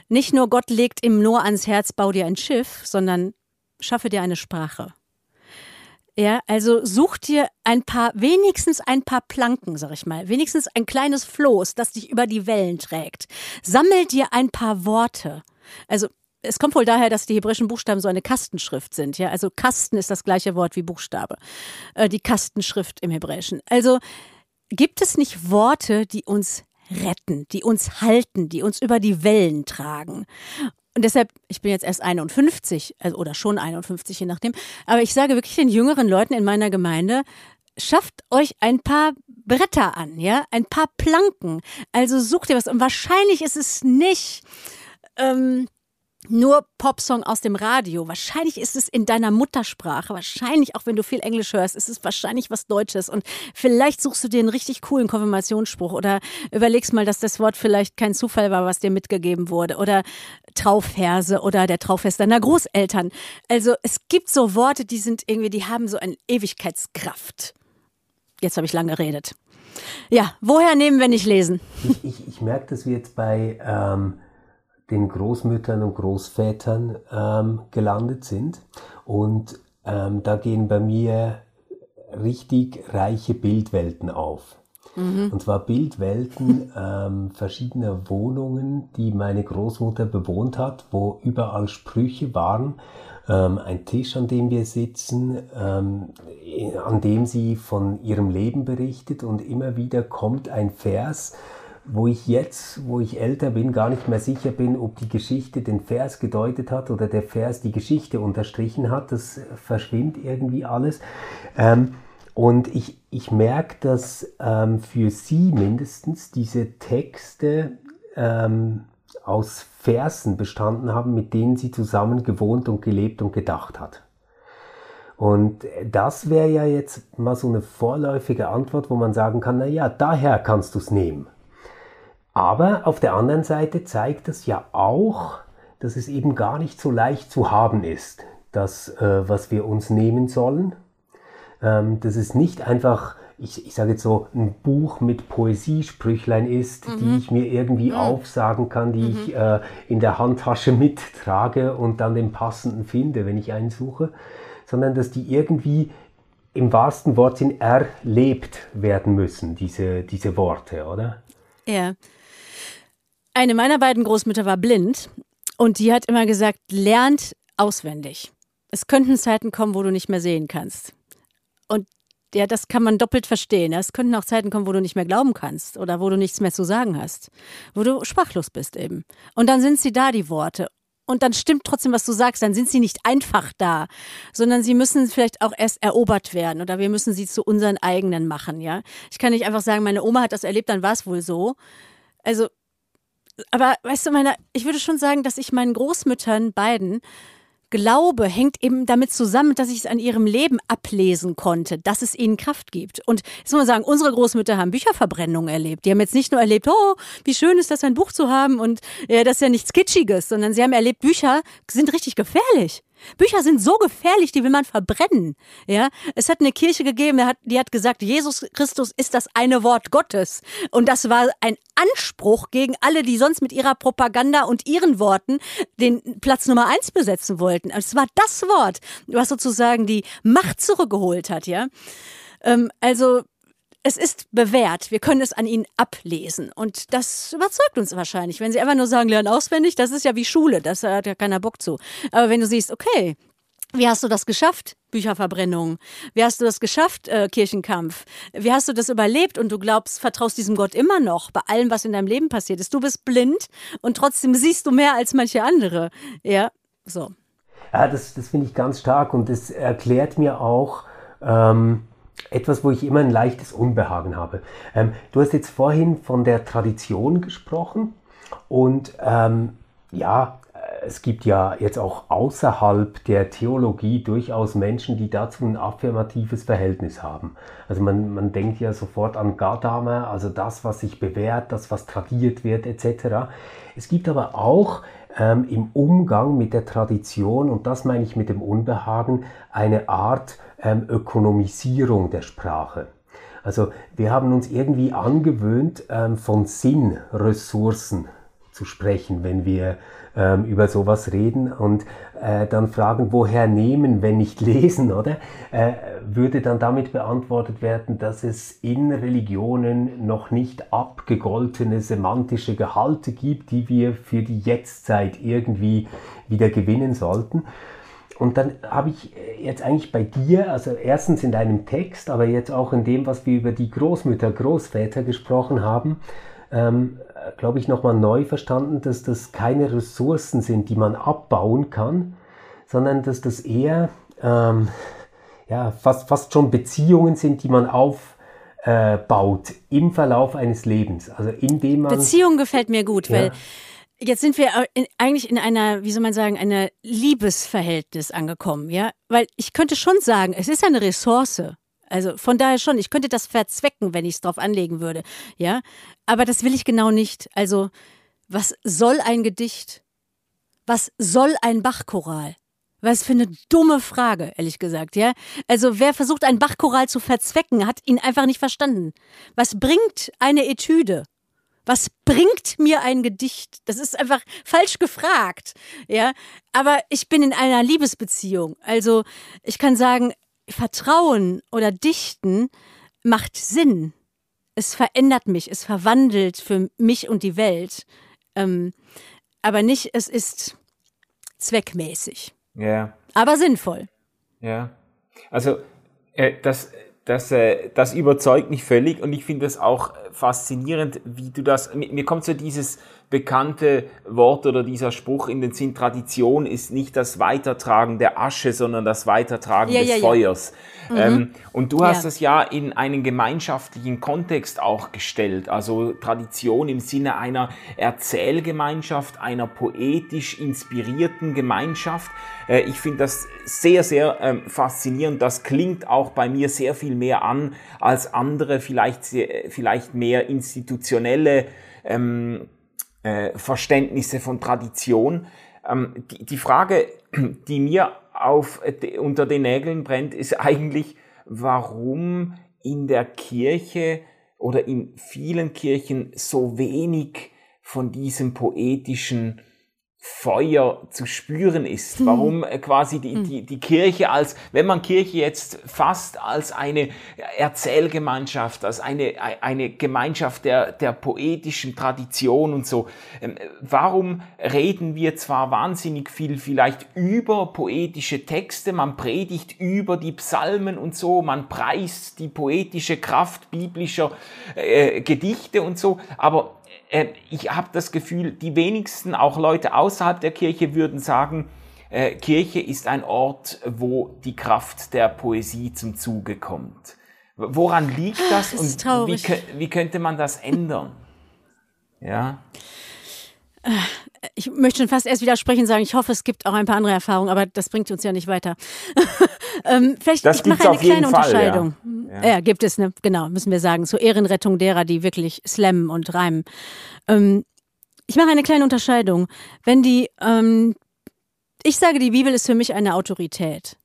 Speaker 3: nicht nur Gott legt ihm nur ans Herz, bau dir ein Schiff, sondern schaffe dir eine Sprache. Ja, also such dir ein paar, wenigstens ein paar Planken, sag ich mal, wenigstens ein kleines Floß, das dich über die Wellen trägt. Sammel dir ein paar Worte. Also es kommt wohl daher, dass die hebräischen Buchstaben so eine Kastenschrift sind. Ja, also Kasten ist das gleiche Wort wie Buchstabe. Äh, die Kastenschrift im Hebräischen. Also Gibt es nicht Worte, die uns retten, die uns halten, die uns über die Wellen tragen? Und deshalb, ich bin jetzt erst 51, also, oder schon 51, je nachdem, aber ich sage wirklich den jüngeren Leuten in meiner Gemeinde, schafft euch ein paar Bretter an, ja, ein paar Planken. Also sucht ihr was. Und wahrscheinlich ist es nicht ähm, nur Popsong aus dem Radio. Wahrscheinlich ist es in deiner Muttersprache. Wahrscheinlich, auch wenn du viel Englisch hörst, ist es wahrscheinlich was Deutsches. Und vielleicht suchst du dir einen richtig coolen Konfirmationsspruch oder überlegst mal, dass das Wort vielleicht kein Zufall war, was dir mitgegeben wurde. Oder Traufverse oder der Trauffest deiner Großeltern. Also es gibt so Worte, die sind irgendwie, die haben so eine Ewigkeitskraft. Jetzt habe ich lange geredet. Ja, woher nehmen wir nicht lesen?
Speaker 2: Ich, ich, ich merke dass wir jetzt bei ähm den Großmüttern und Großvätern ähm, gelandet sind. Und ähm, da gehen bei mir richtig reiche Bildwelten auf. Mhm. Und zwar Bildwelten ähm, verschiedener Wohnungen, die meine Großmutter bewohnt hat, wo überall Sprüche waren. Ähm, ein Tisch, an dem wir sitzen, ähm, an dem sie von ihrem Leben berichtet und immer wieder kommt ein Vers, wo ich jetzt, wo ich älter bin, gar nicht mehr sicher bin, ob die Geschichte den Vers gedeutet hat oder der Vers die Geschichte unterstrichen hat. Das verschwimmt irgendwie alles. Ähm, und ich, ich merke, dass ähm, für sie mindestens diese Texte ähm, aus Versen bestanden haben, mit denen sie zusammen gewohnt und gelebt und gedacht hat. Und das wäre ja jetzt mal so eine vorläufige Antwort, wo man sagen kann, na ja, daher kannst du es nehmen. Aber auf der anderen Seite zeigt es ja auch, dass es eben gar nicht so leicht zu haben ist, das, äh, was wir uns nehmen sollen. Ähm, dass es nicht einfach, ich, ich sage jetzt so, ein Buch mit Poesiesprüchlein ist, mhm. die ich mir irgendwie mhm. aufsagen kann, die mhm. ich äh, in der Handtasche *laughs* mittrage und dann den passenden finde, wenn ich einen suche, sondern dass die irgendwie im wahrsten Wortsinn erlebt werden müssen, diese, diese Worte, oder?
Speaker 3: Ja. Eine meiner beiden Großmütter war blind und die hat immer gesagt, lernt auswendig. Es könnten Zeiten kommen, wo du nicht mehr sehen kannst. Und ja, das kann man doppelt verstehen. Es könnten auch Zeiten kommen, wo du nicht mehr glauben kannst oder wo du nichts mehr zu sagen hast, wo du sprachlos bist eben. Und dann sind sie da, die Worte. Und dann stimmt trotzdem, was du sagst. Dann sind sie nicht einfach da, sondern sie müssen vielleicht auch erst erobert werden oder wir müssen sie zu unseren eigenen machen. Ja, ich kann nicht einfach sagen, meine Oma hat das erlebt, dann war es wohl so. Also aber weißt du, meine, ich würde schon sagen, dass ich meinen Großmüttern beiden Glaube hängt eben damit zusammen, dass ich es an ihrem Leben ablesen konnte, dass es ihnen Kraft gibt. Und jetzt muss man sagen, unsere Großmütter haben Bücherverbrennungen erlebt. Die haben jetzt nicht nur erlebt, oh, wie schön ist das, ein Buch zu haben und ja, das ist ja nichts Kitschiges, sondern sie haben erlebt, Bücher sind richtig gefährlich. Bücher sind so gefährlich, die will man verbrennen. Ja, es hat eine Kirche gegeben, die hat, gesagt, Jesus Christus ist das eine Wort Gottes. Und das war ein Anspruch gegen alle, die sonst mit ihrer Propaganda und ihren Worten den Platz Nummer eins besetzen wollten. Es war das Wort, was sozusagen die Macht zurückgeholt hat. Ja, ähm, also es ist bewährt. Wir können es an ihnen ablesen. Und das überzeugt uns wahrscheinlich. Wenn sie einfach nur sagen, lernen auswendig, das ist ja wie Schule. Das hat ja keiner Bock zu. Aber wenn du siehst, okay, wie hast du das geschafft? Bücherverbrennung. Wie hast du das geschafft? Äh, Kirchenkampf. Wie hast du das überlebt? Und du glaubst, vertraust diesem Gott immer noch bei allem, was in deinem Leben passiert ist. Du bist blind und trotzdem siehst du mehr als manche andere. Ja, so.
Speaker 2: Ja, das, das finde ich ganz stark und das erklärt mir auch, ähm, etwas, wo ich immer ein leichtes Unbehagen habe. Ähm, du hast jetzt vorhin von der Tradition gesprochen und ähm, ja, äh, es gibt ja jetzt auch außerhalb der Theologie durchaus Menschen, die dazu ein affirmatives Verhältnis haben. Also man, man denkt ja sofort an Gadamer, also das, was sich bewährt, das, was tradiert wird, etc. Es gibt aber auch ähm, im Umgang mit der Tradition, und das meine ich mit dem Unbehagen, eine Art ähm, Ökonomisierung der Sprache. Also wir haben uns irgendwie angewöhnt, ähm, von Sinnressourcen zu sprechen, wenn wir ähm, über sowas reden und äh, dann fragen, woher nehmen, wenn nicht lesen, oder? Äh, würde dann damit beantwortet werden, dass es in Religionen noch nicht abgegoltene semantische Gehalte gibt, die wir für die Jetztzeit irgendwie wieder gewinnen sollten. Und dann habe ich äh, jetzt eigentlich bei dir, also erstens in deinem Text, aber jetzt auch in dem, was wir über die Großmütter, Großväter gesprochen haben, ähm, glaube ich, nochmal neu verstanden, dass das keine Ressourcen sind, die man abbauen kann, sondern dass das eher ähm, ja, fast, fast schon Beziehungen sind, die man aufbaut äh, im Verlauf eines Lebens. Also indem man.
Speaker 3: Beziehung gefällt mir gut, ja. weil Jetzt sind wir in, eigentlich in einer, wie soll man sagen, einer Liebesverhältnis angekommen, ja? Weil ich könnte schon sagen, es ist eine Ressource. Also von daher schon, ich könnte das verzwecken, wenn ich es drauf anlegen würde, ja? Aber das will ich genau nicht. Also, was soll ein Gedicht? Was soll ein Bachchoral? Was für eine dumme Frage, ehrlich gesagt, ja? Also, wer versucht, einen Bachchoral zu verzwecken, hat ihn einfach nicht verstanden. Was bringt eine Etüde? Was bringt mir ein Gedicht? Das ist einfach falsch gefragt. Ja, aber ich bin in einer Liebesbeziehung. Also, ich kann sagen, Vertrauen oder Dichten macht Sinn. Es verändert mich, es verwandelt für mich und die Welt. Ähm, aber nicht, es ist zweckmäßig.
Speaker 4: Ja.
Speaker 3: Aber sinnvoll.
Speaker 4: Ja. Also, äh, das, das, äh, das überzeugt mich völlig und ich finde es auch faszinierend, wie du das, mir kommt so dieses bekannte Wort oder dieser Spruch in den Sinn, Tradition ist nicht das Weitertragen der Asche, sondern das Weitertragen
Speaker 3: ja,
Speaker 4: des
Speaker 3: ja,
Speaker 4: Feuers.
Speaker 3: Mhm.
Speaker 4: Ähm, und du hast
Speaker 3: Ja.
Speaker 4: es ja in einen gemeinschaftlichen Kontext auch gestellt, also Tradition im Sinne einer Erzählgemeinschaft, einer poetisch inspirierten Gemeinschaft. Äh, ich finde das sehr, sehr ähm, faszinierend. Das klingt auch bei mir sehr viel mehr an als andere, vielleicht, sehr- vielleicht mehr institutionelle ähm, äh, Verständnisse von Tradition. Ähm, die, die Frage, *clears throat* die mir auf, äh, unter den Nägeln brennt, ist eigentlich, warum in der Kirche oder in vielen Kirchen so wenig von diesem poetischen Feuer zu spüren ist. Warum äh, quasi die, die, die Kirche als, wenn man Kirche jetzt fast als eine Erzählgemeinschaft, als eine, eine Gemeinschaft der, der poetischen Tradition und so, ähm, warum reden wir zwar wahnsinnig viel vielleicht über poetische Texte, man predigt über die Psalmen und so, man preist die poetische Kraft biblischer äh, Gedichte und so, aber äh, ich habe das Gefühl, die wenigsten, auch Leute außerhalb der Kirche, würden sagen, äh, Kirche ist ein Ort, wo die Kraft der Poesie zum Zuge kommt. Woran liegt das,
Speaker 3: das
Speaker 4: und wie, wie könnte man das ändern? Ja,
Speaker 3: ich möchte schon fast erst widersprechen und sagen, ich hoffe, es gibt auch ein paar andere Erfahrungen, aber das bringt uns ja nicht weiter. *laughs* ähm, vielleicht
Speaker 4: Das
Speaker 3: ich mache eine kleine
Speaker 4: Fall,
Speaker 3: Unterscheidung.
Speaker 4: ja.
Speaker 3: Ja. ja, gibt es, ne? genau, müssen wir sagen, zur Ehrenrettung derer, die wirklich slammen und reimen. Ähm, ich mache eine kleine Unterscheidung. Wenn die, ähm, ich sage, die Bibel ist für mich eine Autorität,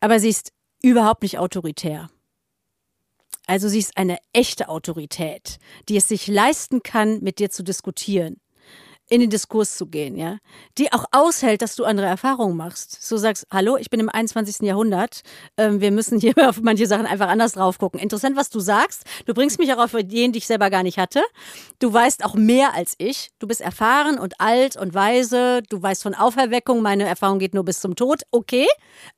Speaker 3: aber sie ist überhaupt nicht autoritär. Also sie ist eine echte Autorität, die es sich leisten kann, mit dir zu diskutieren, in den Diskurs zu gehen, ja, die auch aushält, dass du andere Erfahrungen machst. So sagst, hallo, ich bin im 21. Jahrhundert, ähm, wir müssen hier *laughs* auf manche Sachen einfach anders drauf gucken. Interessant, was du sagst. Du bringst mich auch auf Ideen, die ich selber gar nicht hatte. Du weißt auch mehr als ich. Du bist erfahren und alt und weise. Du weißt von Auferweckung. Meine Erfahrung geht nur bis zum Tod. Okay,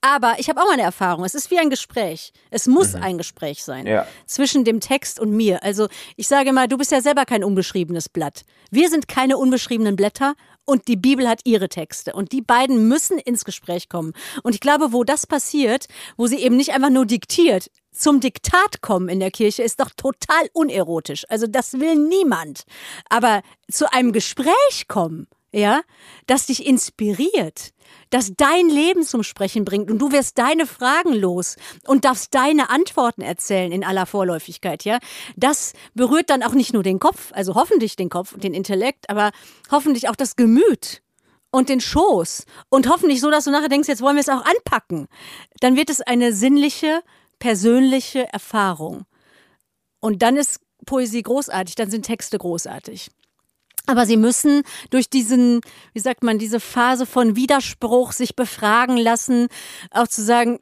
Speaker 3: aber ich habe auch meine Erfahrung. Es ist wie ein Gespräch. Es muss ein Gespräch sein
Speaker 4: Ja.
Speaker 3: zwischen dem Text und mir. Also ich sage mal, du bist ja selber kein unbeschriebenes Blatt. Wir sind keine unbeschriebenen Blätter und die Bibel hat ihre Texte. Und die beiden müssen ins Gespräch kommen. Und ich glaube, wo das passiert, wo sie eben nicht einfach nur diktiert, zum Diktat kommen in der Kirche ist doch total unerotisch. Also das will niemand. Aber zu einem Gespräch kommen, ja, das dich inspiriert, das dein Leben zum Sprechen bringt und du wirst deine Fragen los und darfst deine Antworten erzählen in aller Vorläufigkeit, ja. Das berührt dann auch nicht nur den Kopf, also hoffentlich den Kopf und den Intellekt, aber hoffentlich auch das Gemüt und den Schoß und hoffentlich so, dass du nachher denkst, jetzt wollen wir es auch anpacken. Dann wird es eine sinnliche, persönliche Erfahrung. Und dann ist Poesie großartig, dann sind Texte großartig. Aber sie müssen durch diesen, wie sagt man, diese Phase von Widerspruch sich befragen lassen, auch zu sagen,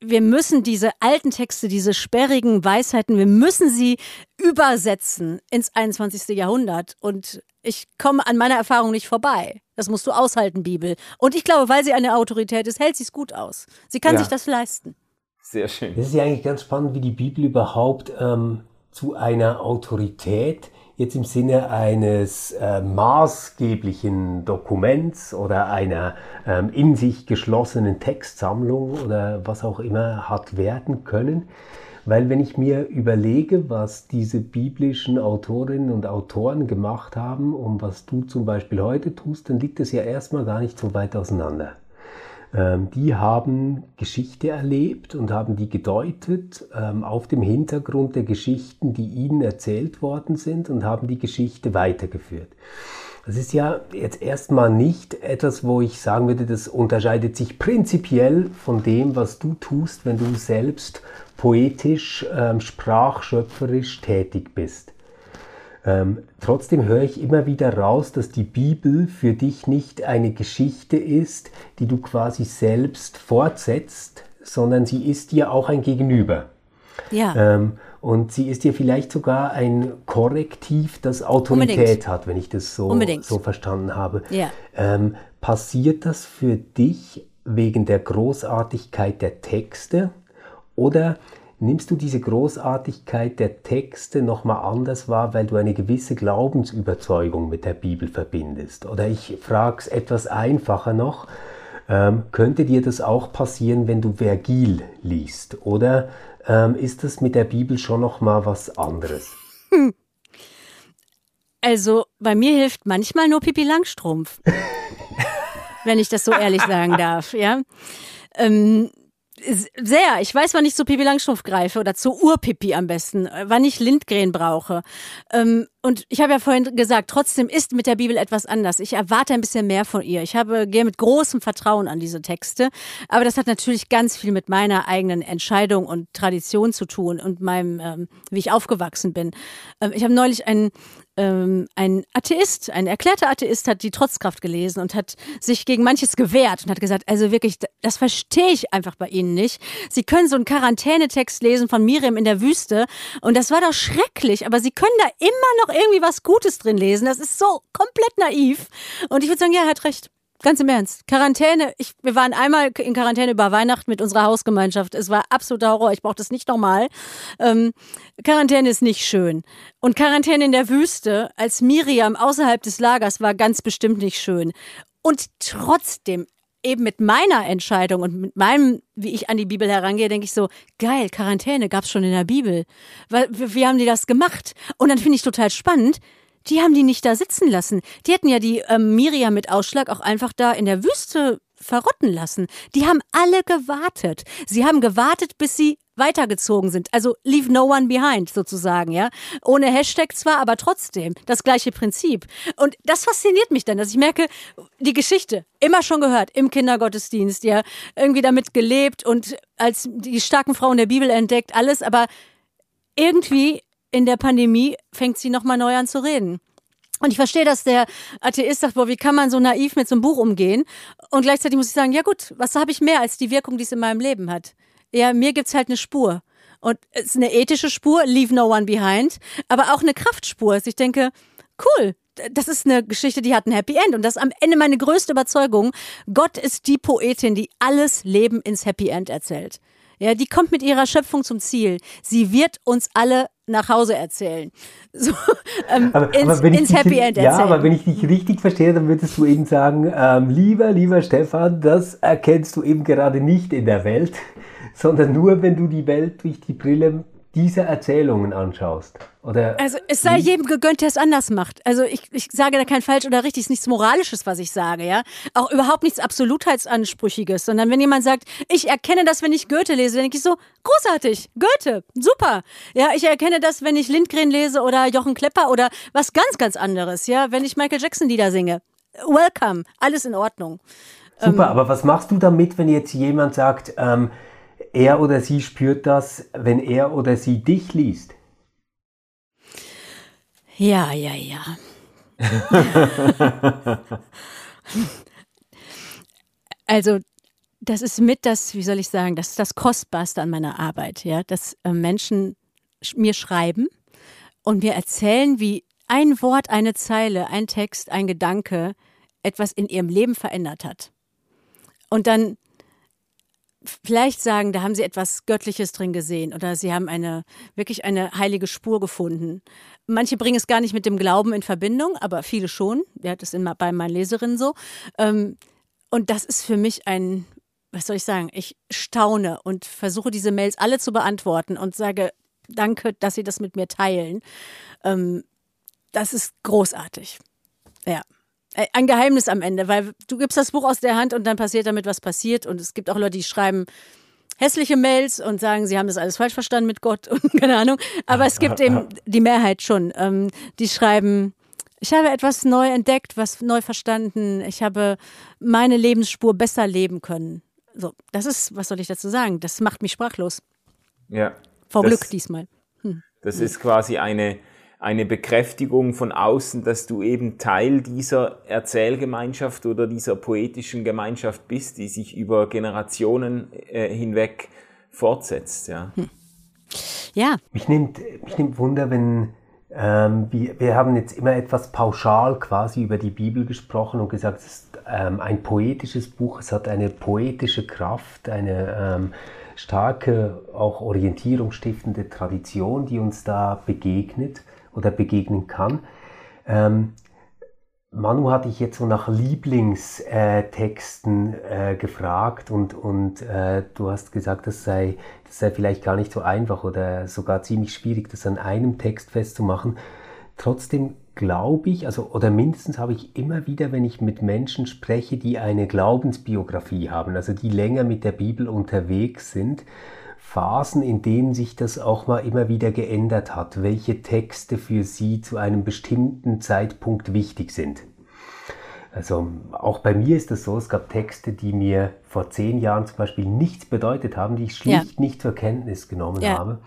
Speaker 3: wir müssen diese alten Texte, diese sperrigen Weisheiten, wir müssen sie übersetzen ins 21. Jahrhundert. Und ich komme an meiner Erfahrung nicht vorbei. Das musst du aushalten, Bibel. Und ich glaube, weil sie eine Autorität ist, hält sie es gut aus. Sie kann
Speaker 4: Ja.
Speaker 3: sich das leisten.
Speaker 4: Sehr schön.
Speaker 2: Das ist ja eigentlich ganz spannend, wie die Bibel überhaupt ähm, zu einer Autorität jetzt im Sinne eines äh, maßgeblichen Dokuments oder einer ähm, in sich geschlossenen Textsammlung oder was auch immer hat werden können. Weil wenn ich mir überlege, was diese biblischen Autorinnen und Autoren gemacht haben und was du zum Beispiel heute tust, dann liegt es ja erstmal gar nicht so weit auseinander. Ähm, die haben Geschichte erlebt und haben die gedeutet ähm, auf dem Hintergrund der Geschichten, die ihnen erzählt worden sind und haben die Geschichte weitergeführt. Das ist ja jetzt erstmal nicht etwas, wo ich sagen würde, das unterscheidet sich prinzipiell von dem, was du tust, wenn du selbst poetisch, ähm, sprachschöpferisch tätig bist. Ähm, trotzdem höre ich immer wieder raus, dass die Bibel für dich nicht eine Geschichte ist, die du quasi selbst fortsetzt, sondern sie ist dir auch ein Gegenüber.
Speaker 3: Ja.
Speaker 2: Ähm, und sie ist dir vielleicht sogar ein Korrektiv, das Autorität
Speaker 3: Unbedingt.
Speaker 2: hat, wenn ich das so,
Speaker 3: Unbedingt.
Speaker 2: so verstanden habe.
Speaker 3: Ja.
Speaker 2: Ähm, passiert das für dich wegen der Großartigkeit der Texte oder nimmst du diese Großartigkeit der Texte nochmal anders wahr, weil du eine gewisse Glaubensüberzeugung mit der Bibel verbindest? Oder ich frage es etwas einfacher noch, ähm, könnte dir das auch passieren, wenn du Vergil liest? Oder ähm, ist das mit der Bibel schon nochmal was anderes?
Speaker 3: Also bei mir hilft manchmal nur Pipi Langstrumpf. *laughs* wenn ich das so ehrlich sagen darf, ja. Ähm, sehr. Ich weiß, wann ich zu Pipi Langstrumpf greife oder zu Urpipi am besten, äh, wann ich Lindgren brauche. Ähm, und ich habe ja vorhin gesagt, trotzdem ist mit der Bibel etwas anders. Ich erwarte ein bisschen mehr von ihr. Ich habe gehe mit großem Vertrauen an diese Texte, aber das hat natürlich ganz viel mit meiner eigenen Entscheidung und Tradition zu tun und meinem, ähm, wie ich aufgewachsen bin. Ähm, ich habe neulich einen ähm, ein Atheist, ein erklärter Atheist hat die Trotzkraft gelesen und hat sich gegen manches gewehrt und hat gesagt, also wirklich, das verstehe ich einfach bei Ihnen nicht. Sie können so einen Quarantänetext lesen von Miriam in der Wüste und das war doch schrecklich, aber Sie können da immer noch irgendwie was Gutes drin lesen. Das ist so komplett naiv. Und ich würde sagen, ja, er hat recht. Ganz im Ernst. Quarantäne, ich, wir waren einmal in Quarantäne über Weihnachten mit unserer Hausgemeinschaft. Es war absoluter Horror. Ich brauche das nicht nochmal. Ähm, Quarantäne ist nicht schön. Und Quarantäne in der Wüste als Miriam außerhalb des Lagers war ganz bestimmt nicht schön. Und trotzdem, eben mit meiner Entscheidung und mit meinem, wie ich an die Bibel herangehe, denke ich so, geil, Quarantäne gab's schon in der Bibel. Weil, wie wie haben die das gemacht? Und dann finde ich total spannend, die haben die nicht da sitzen lassen. Die hätten ja die ähm, Miriam mit Ausschlag auch einfach da in der Wüste verrotten lassen. Die haben alle gewartet. Sie haben gewartet, bis sie weitergezogen sind. Also leave no one behind sozusagen, ja. Ohne Hashtag zwar, aber trotzdem das gleiche Prinzip. Und das fasziniert mich dann, dass ich merke, die Geschichte immer schon gehört im Kindergottesdienst, ja, irgendwie damit gelebt und als die starken Frauen der Bibel entdeckt, alles, aber irgendwie in der Pandemie fängt sie nochmal neu an zu reden. Und ich verstehe, dass der Atheist sagt, boah, wie kann man so naiv mit so einem Buch umgehen? Und gleichzeitig muss ich sagen, ja gut, was habe ich mehr als die Wirkung, die es in meinem Leben hat? Ja, mir gibt's halt eine Spur. Und es ist eine ethische Spur, leave no one behind, aber auch eine Kraftspur. Also ich denke, cool, das ist eine Geschichte, die hat ein Happy End. Und das ist am Ende meine größte Überzeugung. Gott ist die Poetin, die alles Leben ins Happy End erzählt. Ja, die kommt mit ihrer Schöpfung zum Ziel. Sie wird uns alle nach Hause erzählen. *laughs* So, ähm, aber, ins, aber ins Happy End erzählen.
Speaker 2: Ja, aber wenn ich dich richtig verstehe, dann würdest du eben sagen, ähm, lieber, lieber Stefan, das erkennst du eben gerade nicht in der Welt, *laughs* sondern nur, wenn du die Welt durch die Brille diese Erzählungen anschaust. Oder
Speaker 3: also es sei jedem gegönnt, der es anders macht. Also ich, ich sage da kein falsch oder richtig, es ist nichts Moralisches, was ich sage, ja. Auch überhaupt nichts Absolutheitsansprüchiges, sondern wenn jemand sagt, ich erkenne das, wenn ich Goethe lese, dann denke ich so, großartig, Goethe, super. Ja, ich erkenne das, wenn ich Lindgren lese oder Jochen Klepper oder was ganz, ganz anderes, ja, wenn ich Michael Jackson Lieder singe. Welcome, alles in Ordnung.
Speaker 2: Super, ähm, aber was machst du damit, wenn jetzt jemand sagt, ähm, er oder sie spürt das, wenn er oder sie dich liest.
Speaker 3: Ja, ja, ja. *laughs* also, das ist mit das, wie soll ich sagen, das ist das Kostbarste an meiner Arbeit, ja, dass äh, Menschen mir schreiben und mir erzählen, wie ein Wort, eine Zeile, ein Text, ein Gedanke etwas in ihrem Leben verändert hat. Und dann vielleicht sagen, da haben sie etwas Göttliches drin gesehen oder sie haben eine wirklich eine heilige Spur gefunden. Manche bringen es gar nicht mit dem Glauben in Verbindung, aber viele schon. Ja, das ist bei meinen Leserinnen so. Ähm, und das ist für mich ein, was soll ich sagen? Ich staune und versuche diese Mails alle zu beantworten und sage, danke, dass Sie das mit mir teilen. Ähm, das ist großartig. Ja. Äh, ein Geheimnis am Ende, weil du gibst das Buch aus der Hand und dann passiert damit, was passiert. Und es gibt auch Leute, die schreiben hässliche Mails und sagen, sie haben das alles falsch verstanden mit Gott und *laughs* keine Ahnung. Aber es gibt eben die Mehrheit schon, ähm, die schreiben, ich habe etwas neu entdeckt, was neu verstanden. Ich habe meine Lebensspur besser leben können. So, das ist, was soll ich dazu sagen? Das macht mich sprachlos.
Speaker 4: Ja.
Speaker 3: Vor Glück diesmal. Hm.
Speaker 4: Das ist quasi eine, eine Bekräftigung von außen, dass du eben Teil dieser Erzählgemeinschaft oder dieser poetischen Gemeinschaft bist, die sich über Generationen äh, hinweg fortsetzt. Ja. Hm.
Speaker 3: ja.
Speaker 2: Mich nimmt, mich nimmt Wunder, wenn ähm, wir, wir haben jetzt immer etwas pauschal quasi über die Bibel gesprochen und gesagt, es ist ähm, ein poetisches Buch, es hat eine poetische Kraft, eine ähm, starke, auch orientierungsstiftende Tradition, die uns da begegnet oder begegnen kann. Ähm, Manu hatte ich jetzt so nach Lieblingstexten äh, gefragt und, und äh, du hast gesagt, das sei, das sei vielleicht gar nicht so einfach oder sogar ziemlich schwierig, das an einem Text festzumachen. Trotzdem glaube ich, also oder mindestens habe ich immer wieder, wenn ich mit Menschen spreche, die eine Glaubensbiografie haben, also die länger mit der Bibel unterwegs sind, Phasen, in denen sich das auch mal immer wieder geändert hat, welche Texte für Sie zu einem bestimmten Zeitpunkt wichtig sind. Also auch bei mir ist das so, es gab Texte, die mir vor zehn Jahren zum Beispiel nichts bedeutet haben, die ich schlicht ja. nicht zur Kenntnis genommen ja. habe.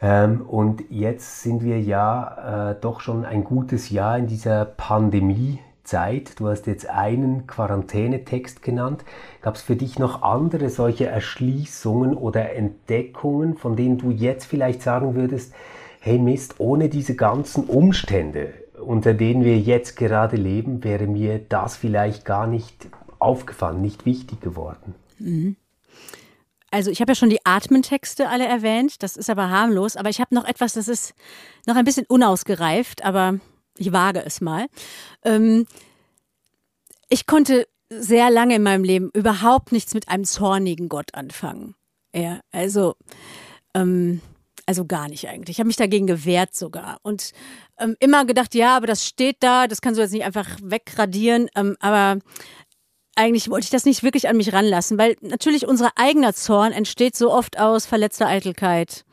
Speaker 2: Ähm, und jetzt sind wir ja äh, doch schon ein gutes Jahr in dieser Pandemie Zeit. Du hast jetzt einen Quarantänetext genannt. Gab es für dich noch andere solche Erschließungen oder Entdeckungen, von denen du jetzt vielleicht sagen würdest, hey Mist, ohne diese ganzen Umstände, unter denen wir jetzt gerade leben, wäre mir das vielleicht gar nicht aufgefallen, nicht wichtig geworden? Mhm.
Speaker 3: Also ich habe ja schon die Atmentexte alle erwähnt, das ist aber harmlos, aber ich habe noch etwas, das ist noch ein bisschen unausgereift, aber ich wage es mal. Ähm, ich konnte sehr lange in meinem Leben überhaupt nichts mit einem zornigen Gott anfangen. Ja, also ähm, Also gar nicht eigentlich. Ich habe mich dagegen gewehrt sogar. Und ähm, immer gedacht, ja, aber das steht da, das kannst du jetzt nicht einfach wegradieren. Ähm, aber eigentlich wollte ich das nicht wirklich an mich ranlassen, weil natürlich unser eigener Zorn entsteht so oft aus verletzter Eitelkeit.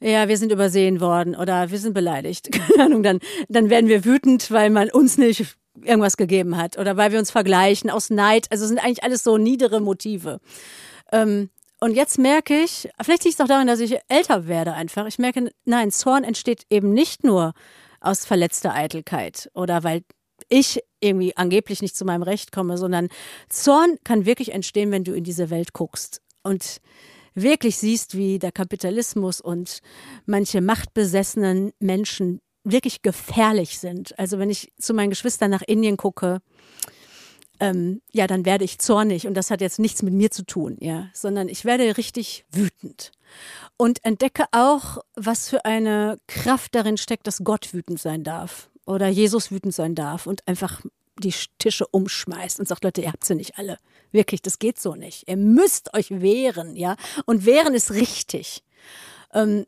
Speaker 3: Ja, wir sind übersehen worden oder wir sind beleidigt. *laughs* Keine Ahnung, dann, dann werden wir wütend, weil man uns nicht irgendwas gegeben hat oder weil wir uns vergleichen aus Neid. Also sind eigentlich alles so niedere Motive. Ähm, und jetzt merke ich, vielleicht liegt es auch daran, dass ich älter werde einfach. Ich merke, nein, Zorn entsteht eben nicht nur aus verletzter Eitelkeit oder weil ich irgendwie angeblich nicht zu meinem Recht komme, sondern Zorn kann wirklich entstehen, wenn du in diese Welt guckst und wirklich siehst, wie der Kapitalismus und manche machtbesessenen Menschen wirklich gefährlich sind. Also wenn ich zu meinen Geschwistern nach Indien gucke, ähm, ja, dann werde ich zornig und das hat jetzt nichts mit mir zu tun, ja, sondern ich werde richtig wütend und entdecke auch, was für eine Kraft darin steckt, dass Gott wütend sein darf oder Jesus wütend sein darf und einfach die Tische umschmeißt und sagt, Leute, ihr habt sie nicht alle. Wirklich, das geht so nicht. Ihr müsst euch wehren, ja. Und wehren ist richtig. Ähm,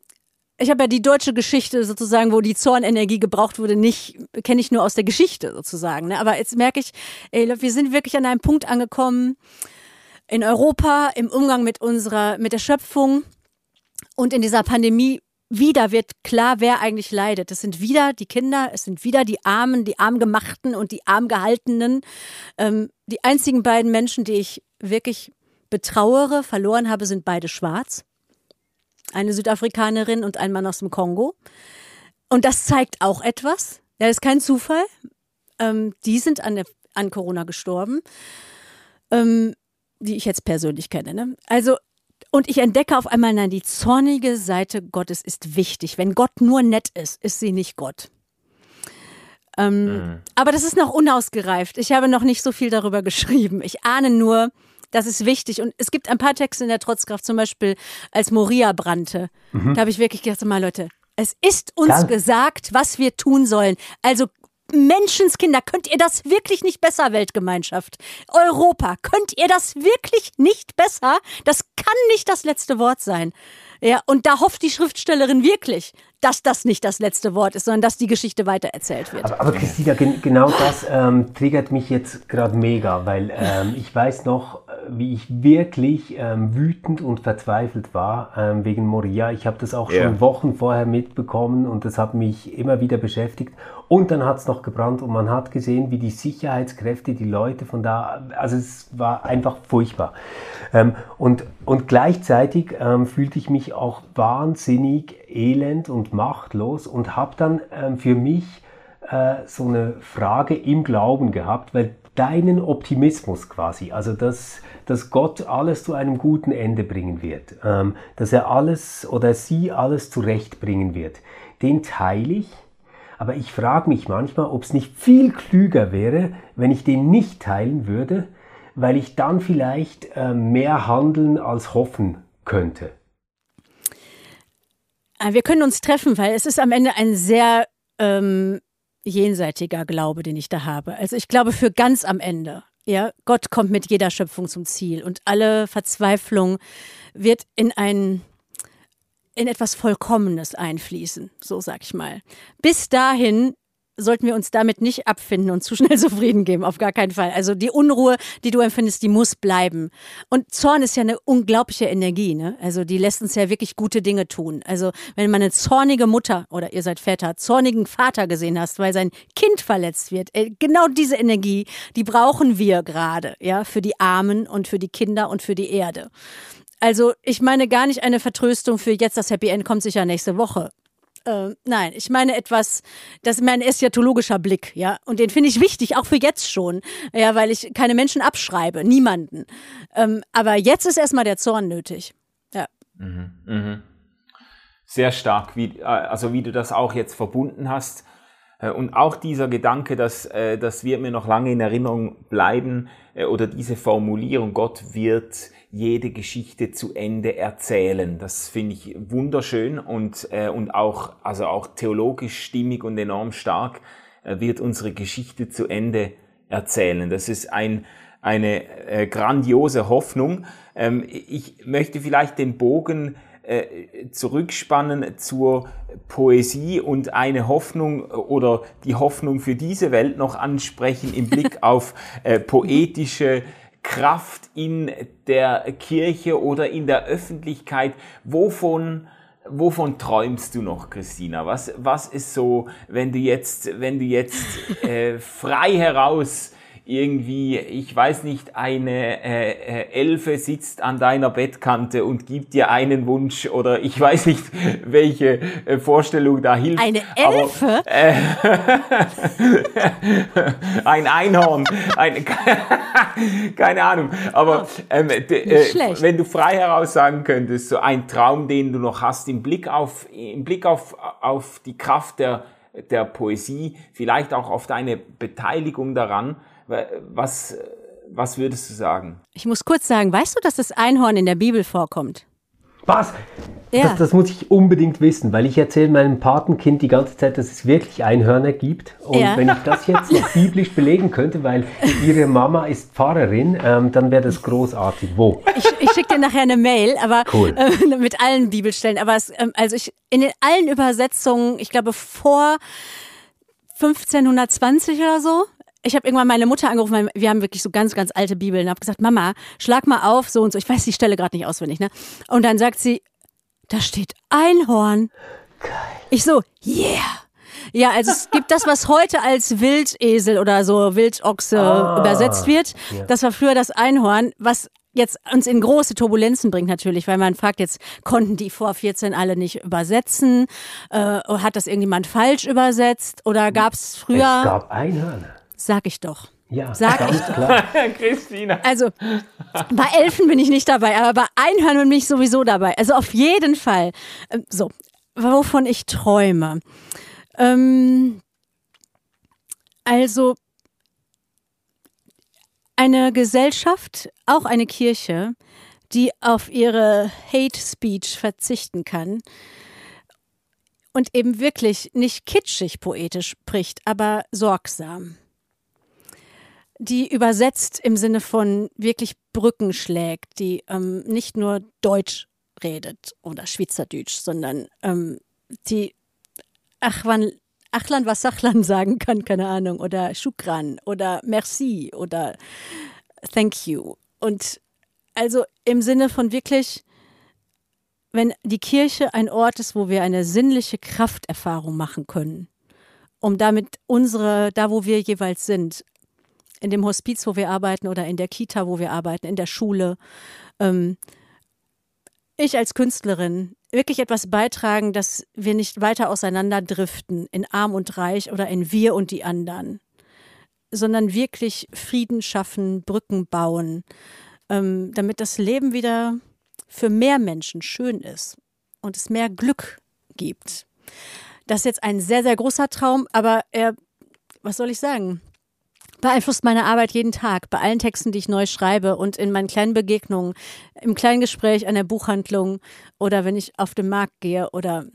Speaker 3: ich habe ja die deutsche Geschichte sozusagen, wo die Zornenergie gebraucht wurde, nicht, kenne ich nur aus der Geschichte sozusagen. Ne? Aber jetzt merke ich, ey, wir sind wirklich an einem Punkt angekommen in Europa im Umgang mit unserer, mit der Schöpfung und in dieser Pandemie wieder wird klar, wer eigentlich leidet. Es sind wieder die Kinder, es sind wieder die Armen, die Armgemachten und die Armgehaltenen. Ähm, die einzigen beiden Menschen, die ich wirklich betrauere, verloren habe, sind beide schwarz eine Südafrikanerin und ein Mann aus dem Kongo. Und das zeigt auch etwas. Ja, das ist kein Zufall. Ähm, die sind an, der, an Corona gestorben, ähm, die ich jetzt persönlich kenne. Ne? Also, und ich entdecke auf einmal, nein, die zornige Seite Gottes ist wichtig. Wenn Gott nur nett ist, ist sie nicht Gott. Ähm, mhm. Aber das ist noch unausgereift. Ich habe noch nicht so viel darüber geschrieben. Ich ahne nur, das ist wichtig. Und es gibt ein paar Texte in der Trotzkraft, zum Beispiel als Moria brannte. Mhm. Da habe ich wirklich gedacht, mal Leute, es ist uns ja. gesagt, was wir tun sollen. Also Menschenskinder, könnt ihr das wirklich nicht besser, Weltgemeinschaft? Europa, könnt ihr das wirklich nicht besser? Das kann nicht das letzte Wort sein. Ja, und da hofft die Schriftstellerin wirklich, dass das nicht das letzte Wort ist, sondern dass die Geschichte weitererzählt wird.
Speaker 2: Aber, aber Christina, gen genau das ähm, triggert mich jetzt gerade mega, weil ähm, *laughs* ich weiß noch, äh, wie ich wirklich ähm, wütend und verzweifelt war ähm, wegen Moria. Ich habe das auch yeah. schon Wochen vorher mitbekommen und das hat mich immer wieder beschäftigt. Und dann hat es noch gebrannt und man hat gesehen, wie die Sicherheitskräfte, die Leute von da, also es war einfach furchtbar. Ähm, und, und gleichzeitig ähm, fühlte ich mich auch wahnsinnig elend und machtlos und habe dann ähm, für mich äh, so eine Frage im Glauben gehabt, weil deinen Optimismus quasi, also dass, dass Gott alles zu einem guten Ende bringen wird, ähm, dass er alles oder sie alles zurechtbringen wird, den teile ich. Aber ich frage mich manchmal, ob es nicht viel klüger wäre, wenn ich den nicht teilen würde, weil ich dann vielleicht äh, mehr handeln als hoffen könnte.
Speaker 3: Ah, wir können uns treffen, weil es ist am Ende ein sehr ähm, jenseitiger Glaube, den ich da habe. Also ich glaube für ganz am Ende. Ja, Gott kommt mit jeder Schöpfung zum Ziel und alle Verzweiflung wird in ein in etwas Vollkommenes einfließen, so sag ich mal. Bis dahin sollten wir uns damit nicht abfinden und zu schnell zufrieden geben, auf gar keinen Fall. Also die Unruhe, die du empfindest, die muss bleiben. Und Zorn ist ja eine unglaubliche Energie, ne? Also die lässt uns ja wirklich gute Dinge tun. Also wenn man eine zornige Mutter oder ihr seid Väter, zornigen Vater gesehen hast, weil sein Kind verletzt wird, äh, genau diese Energie, die brauchen wir gerade, ja, für die Armen und für die Kinder und für die Erde. Also ich meine gar nicht eine Vertröstung für jetzt, das Happy End kommt sicher nächste Woche. Äh, nein, ich meine etwas, das ist mein eschatologischer Blick, ja. Und den finde ich wichtig, auch für jetzt schon. Ja, weil ich keine Menschen abschreibe, niemanden. Ähm, aber jetzt ist erstmal der Zorn nötig. Ja. Mhm,
Speaker 4: mh. Sehr stark, wie, äh, also wie du das auch jetzt verbunden hast. Äh, und auch dieser Gedanke, dass, äh, das wird mir noch lange in Erinnerung bleiben, oder diese Formulierung, Gott wird jede Geschichte zu Ende erzählen. Das finde ich wunderschön und, äh, und auch, also auch theologisch stimmig und enorm stark äh, wird unsere Geschichte zu Ende erzählen. Das ist ein, eine äh, grandiose Hoffnung. Ähm, ich möchte vielleicht den Bogen äh, zurückspannen zur Poesie und eine Hoffnung oder die Hoffnung für diese Welt noch ansprechen im Blick *laughs* auf äh, poetische Kraft in der Kirche oder in der Öffentlichkeit. Wovon wovon träumst du noch, Christina? Was, was ist so, wenn du jetzt, wenn du jetzt äh, frei heraus irgendwie, ich weiß nicht, eine äh, äh, Elfe sitzt an deiner Bettkante und gibt dir einen Wunsch oder ich weiß nicht, *laughs* welche äh, Vorstellung da hilft.
Speaker 3: Eine Elfe? Aber, äh, *laughs*
Speaker 4: ein Einhorn, ein, *laughs* keine Ahnung. Aber ähm, äh, wenn du frei heraus sagen könntest, so ein Traum, den du noch hast im Blick auf, im Blick auf, auf die Kraft der der Poesie, vielleicht auch auf deine Beteiligung daran, was, was würdest du sagen?
Speaker 3: Ich muss kurz sagen, weißt du, dass das Einhorn in der Bibel vorkommt?
Speaker 2: Was? Ja. Das, das, muss ich unbedingt wissen, weil ich erzähle meinem Patenkind die ganze Zeit, dass es wirklich Einhörner gibt. Und ja. wenn ich das jetzt noch *laughs* biblisch belegen könnte, weil ihre Mama ist Pfarrerin, ähm, dann wäre das großartig. Wo?
Speaker 3: Ich, ich schicke dir nachher eine Mail, aber cool. äh, mit allen Bibelstellen. Aber es, äh, also ich in den allen Übersetzungen, ich glaube vor 1520 oder so, ich habe irgendwann meine Mutter angerufen, weil wir haben wirklich so ganz, ganz alte Bibeln. habe gesagt, Mama, schlag mal auf, so und so. Ich weiß die Stelle gerade nicht auswendig, ne? Und dann sagt sie, da steht Einhorn. Geil. Ich so, yeah. Ja, also es gibt das, was heute als Wildesel oder so Wildochse ah, übersetzt wird. Ja. Das war früher das Einhorn, was jetzt uns in große Turbulenzen bringt natürlich, weil man fragt jetzt, konnten die vor 14 alle nicht übersetzen? Äh, hat das irgendjemand falsch übersetzt? Oder gab es früher...
Speaker 2: Es gab Einhörner.
Speaker 3: Sag ich doch.
Speaker 2: Ja, Sag ganz ich klar. *laughs* *laughs*
Speaker 4: Christina.
Speaker 3: Also, bei Elfen bin ich nicht dabei, aber bei Einhörnern bin ich sowieso dabei. Also auf jeden Fall. Ähm, so, wovon ich träume. Ähm, also, eine Gesellschaft, auch eine Kirche, die auf ihre Hate Speech verzichten kann und eben wirklich nicht kitschig poetisch spricht, aber sorgsam die übersetzt im Sinne von wirklich Brücken schlägt, die ähm, nicht nur Deutsch redet oder Schweizerdeutsch, sondern ähm, die Achwan, Achlan was Sachlan *laughs* sagen kann, keine Ahnung, oder Shukran oder Merci oder Thank you. Und also im Sinne von wirklich, wenn die Kirche ein Ort ist, wo wir eine sinnliche Krafterfahrung machen können, um damit unsere, da wo wir jeweils sind, in dem Hospiz, wo wir arbeiten oder in der Kita, wo wir arbeiten, in der Schule. Ähm, ich als Künstlerin wirklich etwas beitragen, dass wir nicht weiter auseinanderdriften in arm und reich oder in wir und die anderen, sondern wirklich Frieden schaffen, Brücken bauen, ähm, damit das Leben wieder für mehr Menschen schön ist und es mehr Glück gibt. Das ist jetzt ein sehr, sehr großer Traum, aber er, was soll ich sagen? Beeinflusst meine Arbeit jeden Tag, bei allen Texten, die ich neu schreibe und in meinen kleinen Begegnungen, im kleinen Gespräch an der Buchhandlung oder wenn ich auf den Markt gehe oder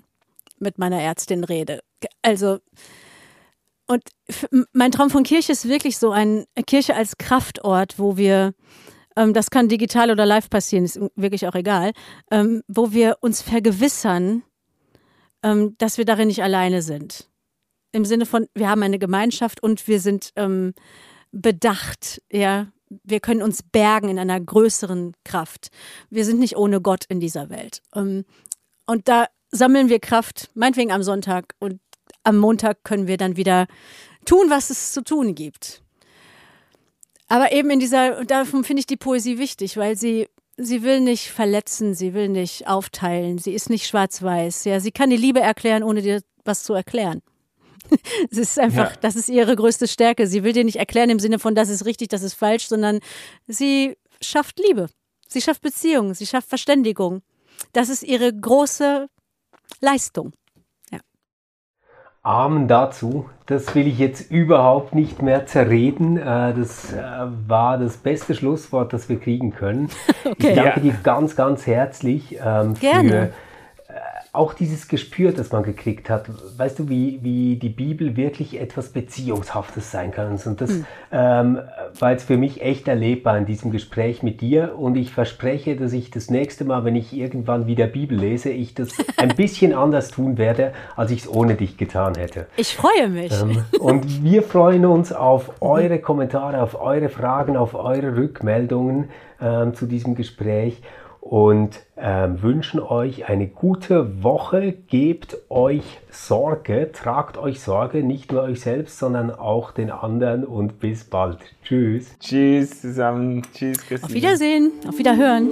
Speaker 3: mit meiner Ärztin rede. Also, und mein Traum von Kirche ist wirklich so ein Kirche als Kraftort, wo wir, ähm, das kann digital oder live passieren, ist wirklich auch egal, ähm, wo wir uns vergewissern, ähm, dass wir darin nicht alleine sind im Sinne von, wir haben eine Gemeinschaft und wir sind ähm, bedacht, ja. Wir können uns bergen in einer größeren Kraft. Wir sind nicht ohne Gott in dieser Welt. Ähm, und da sammeln wir Kraft, meinetwegen am Sonntag und am Montag können wir dann wieder tun, was es zu tun gibt. Aber eben in dieser, davon finde ich die Poesie wichtig, weil sie, sie will nicht verletzen, sie will nicht aufteilen, sie ist nicht schwarz-weiß. Ja, sie kann die Liebe erklären, ohne dir was zu erklären. *laughs* es ist einfach, ja. das ist ihre größte Stärke. Sie will dir nicht erklären im Sinne von, das ist richtig, das ist falsch, sondern sie schafft Liebe. Sie schafft Beziehungen, sie schafft Verständigung. Das ist ihre große Leistung. Ja.
Speaker 2: Amen dazu. Das will ich jetzt überhaupt nicht mehr zerreden. Äh, das äh, war das beste Schlusswort, das wir kriegen können. *laughs* Okay. Ich danke dir ganz, ganz herzlich ähm,
Speaker 3: Gerne.
Speaker 2: Auch dieses Gespür, das man gekriegt hat, weißt du, wie, wie die Bibel wirklich etwas Beziehungshaftes sein kann. Und das mhm. ähm, war jetzt für mich echt erlebbar in diesem Gespräch mit dir und ich verspreche, dass ich das nächste Mal, wenn ich irgendwann wieder Bibel lese, ich das *laughs* ein bisschen anders tun werde, als ich es ohne dich getan hätte.
Speaker 3: Ich freue mich. Ähm,
Speaker 2: und wir *laughs* freuen uns auf eure Kommentare, auf eure Fragen, auf eure Rückmeldungen ähm, zu diesem Gespräch und ähm, wünschen euch eine gute Woche. Gebt euch Sorge, tragt euch Sorge, nicht nur euch selbst, sondern auch den anderen und bis bald. Tschüss.
Speaker 4: Tschüss zusammen. Tschüss,
Speaker 3: Christine. Auf Wiedersehen. Auf Wiederhören.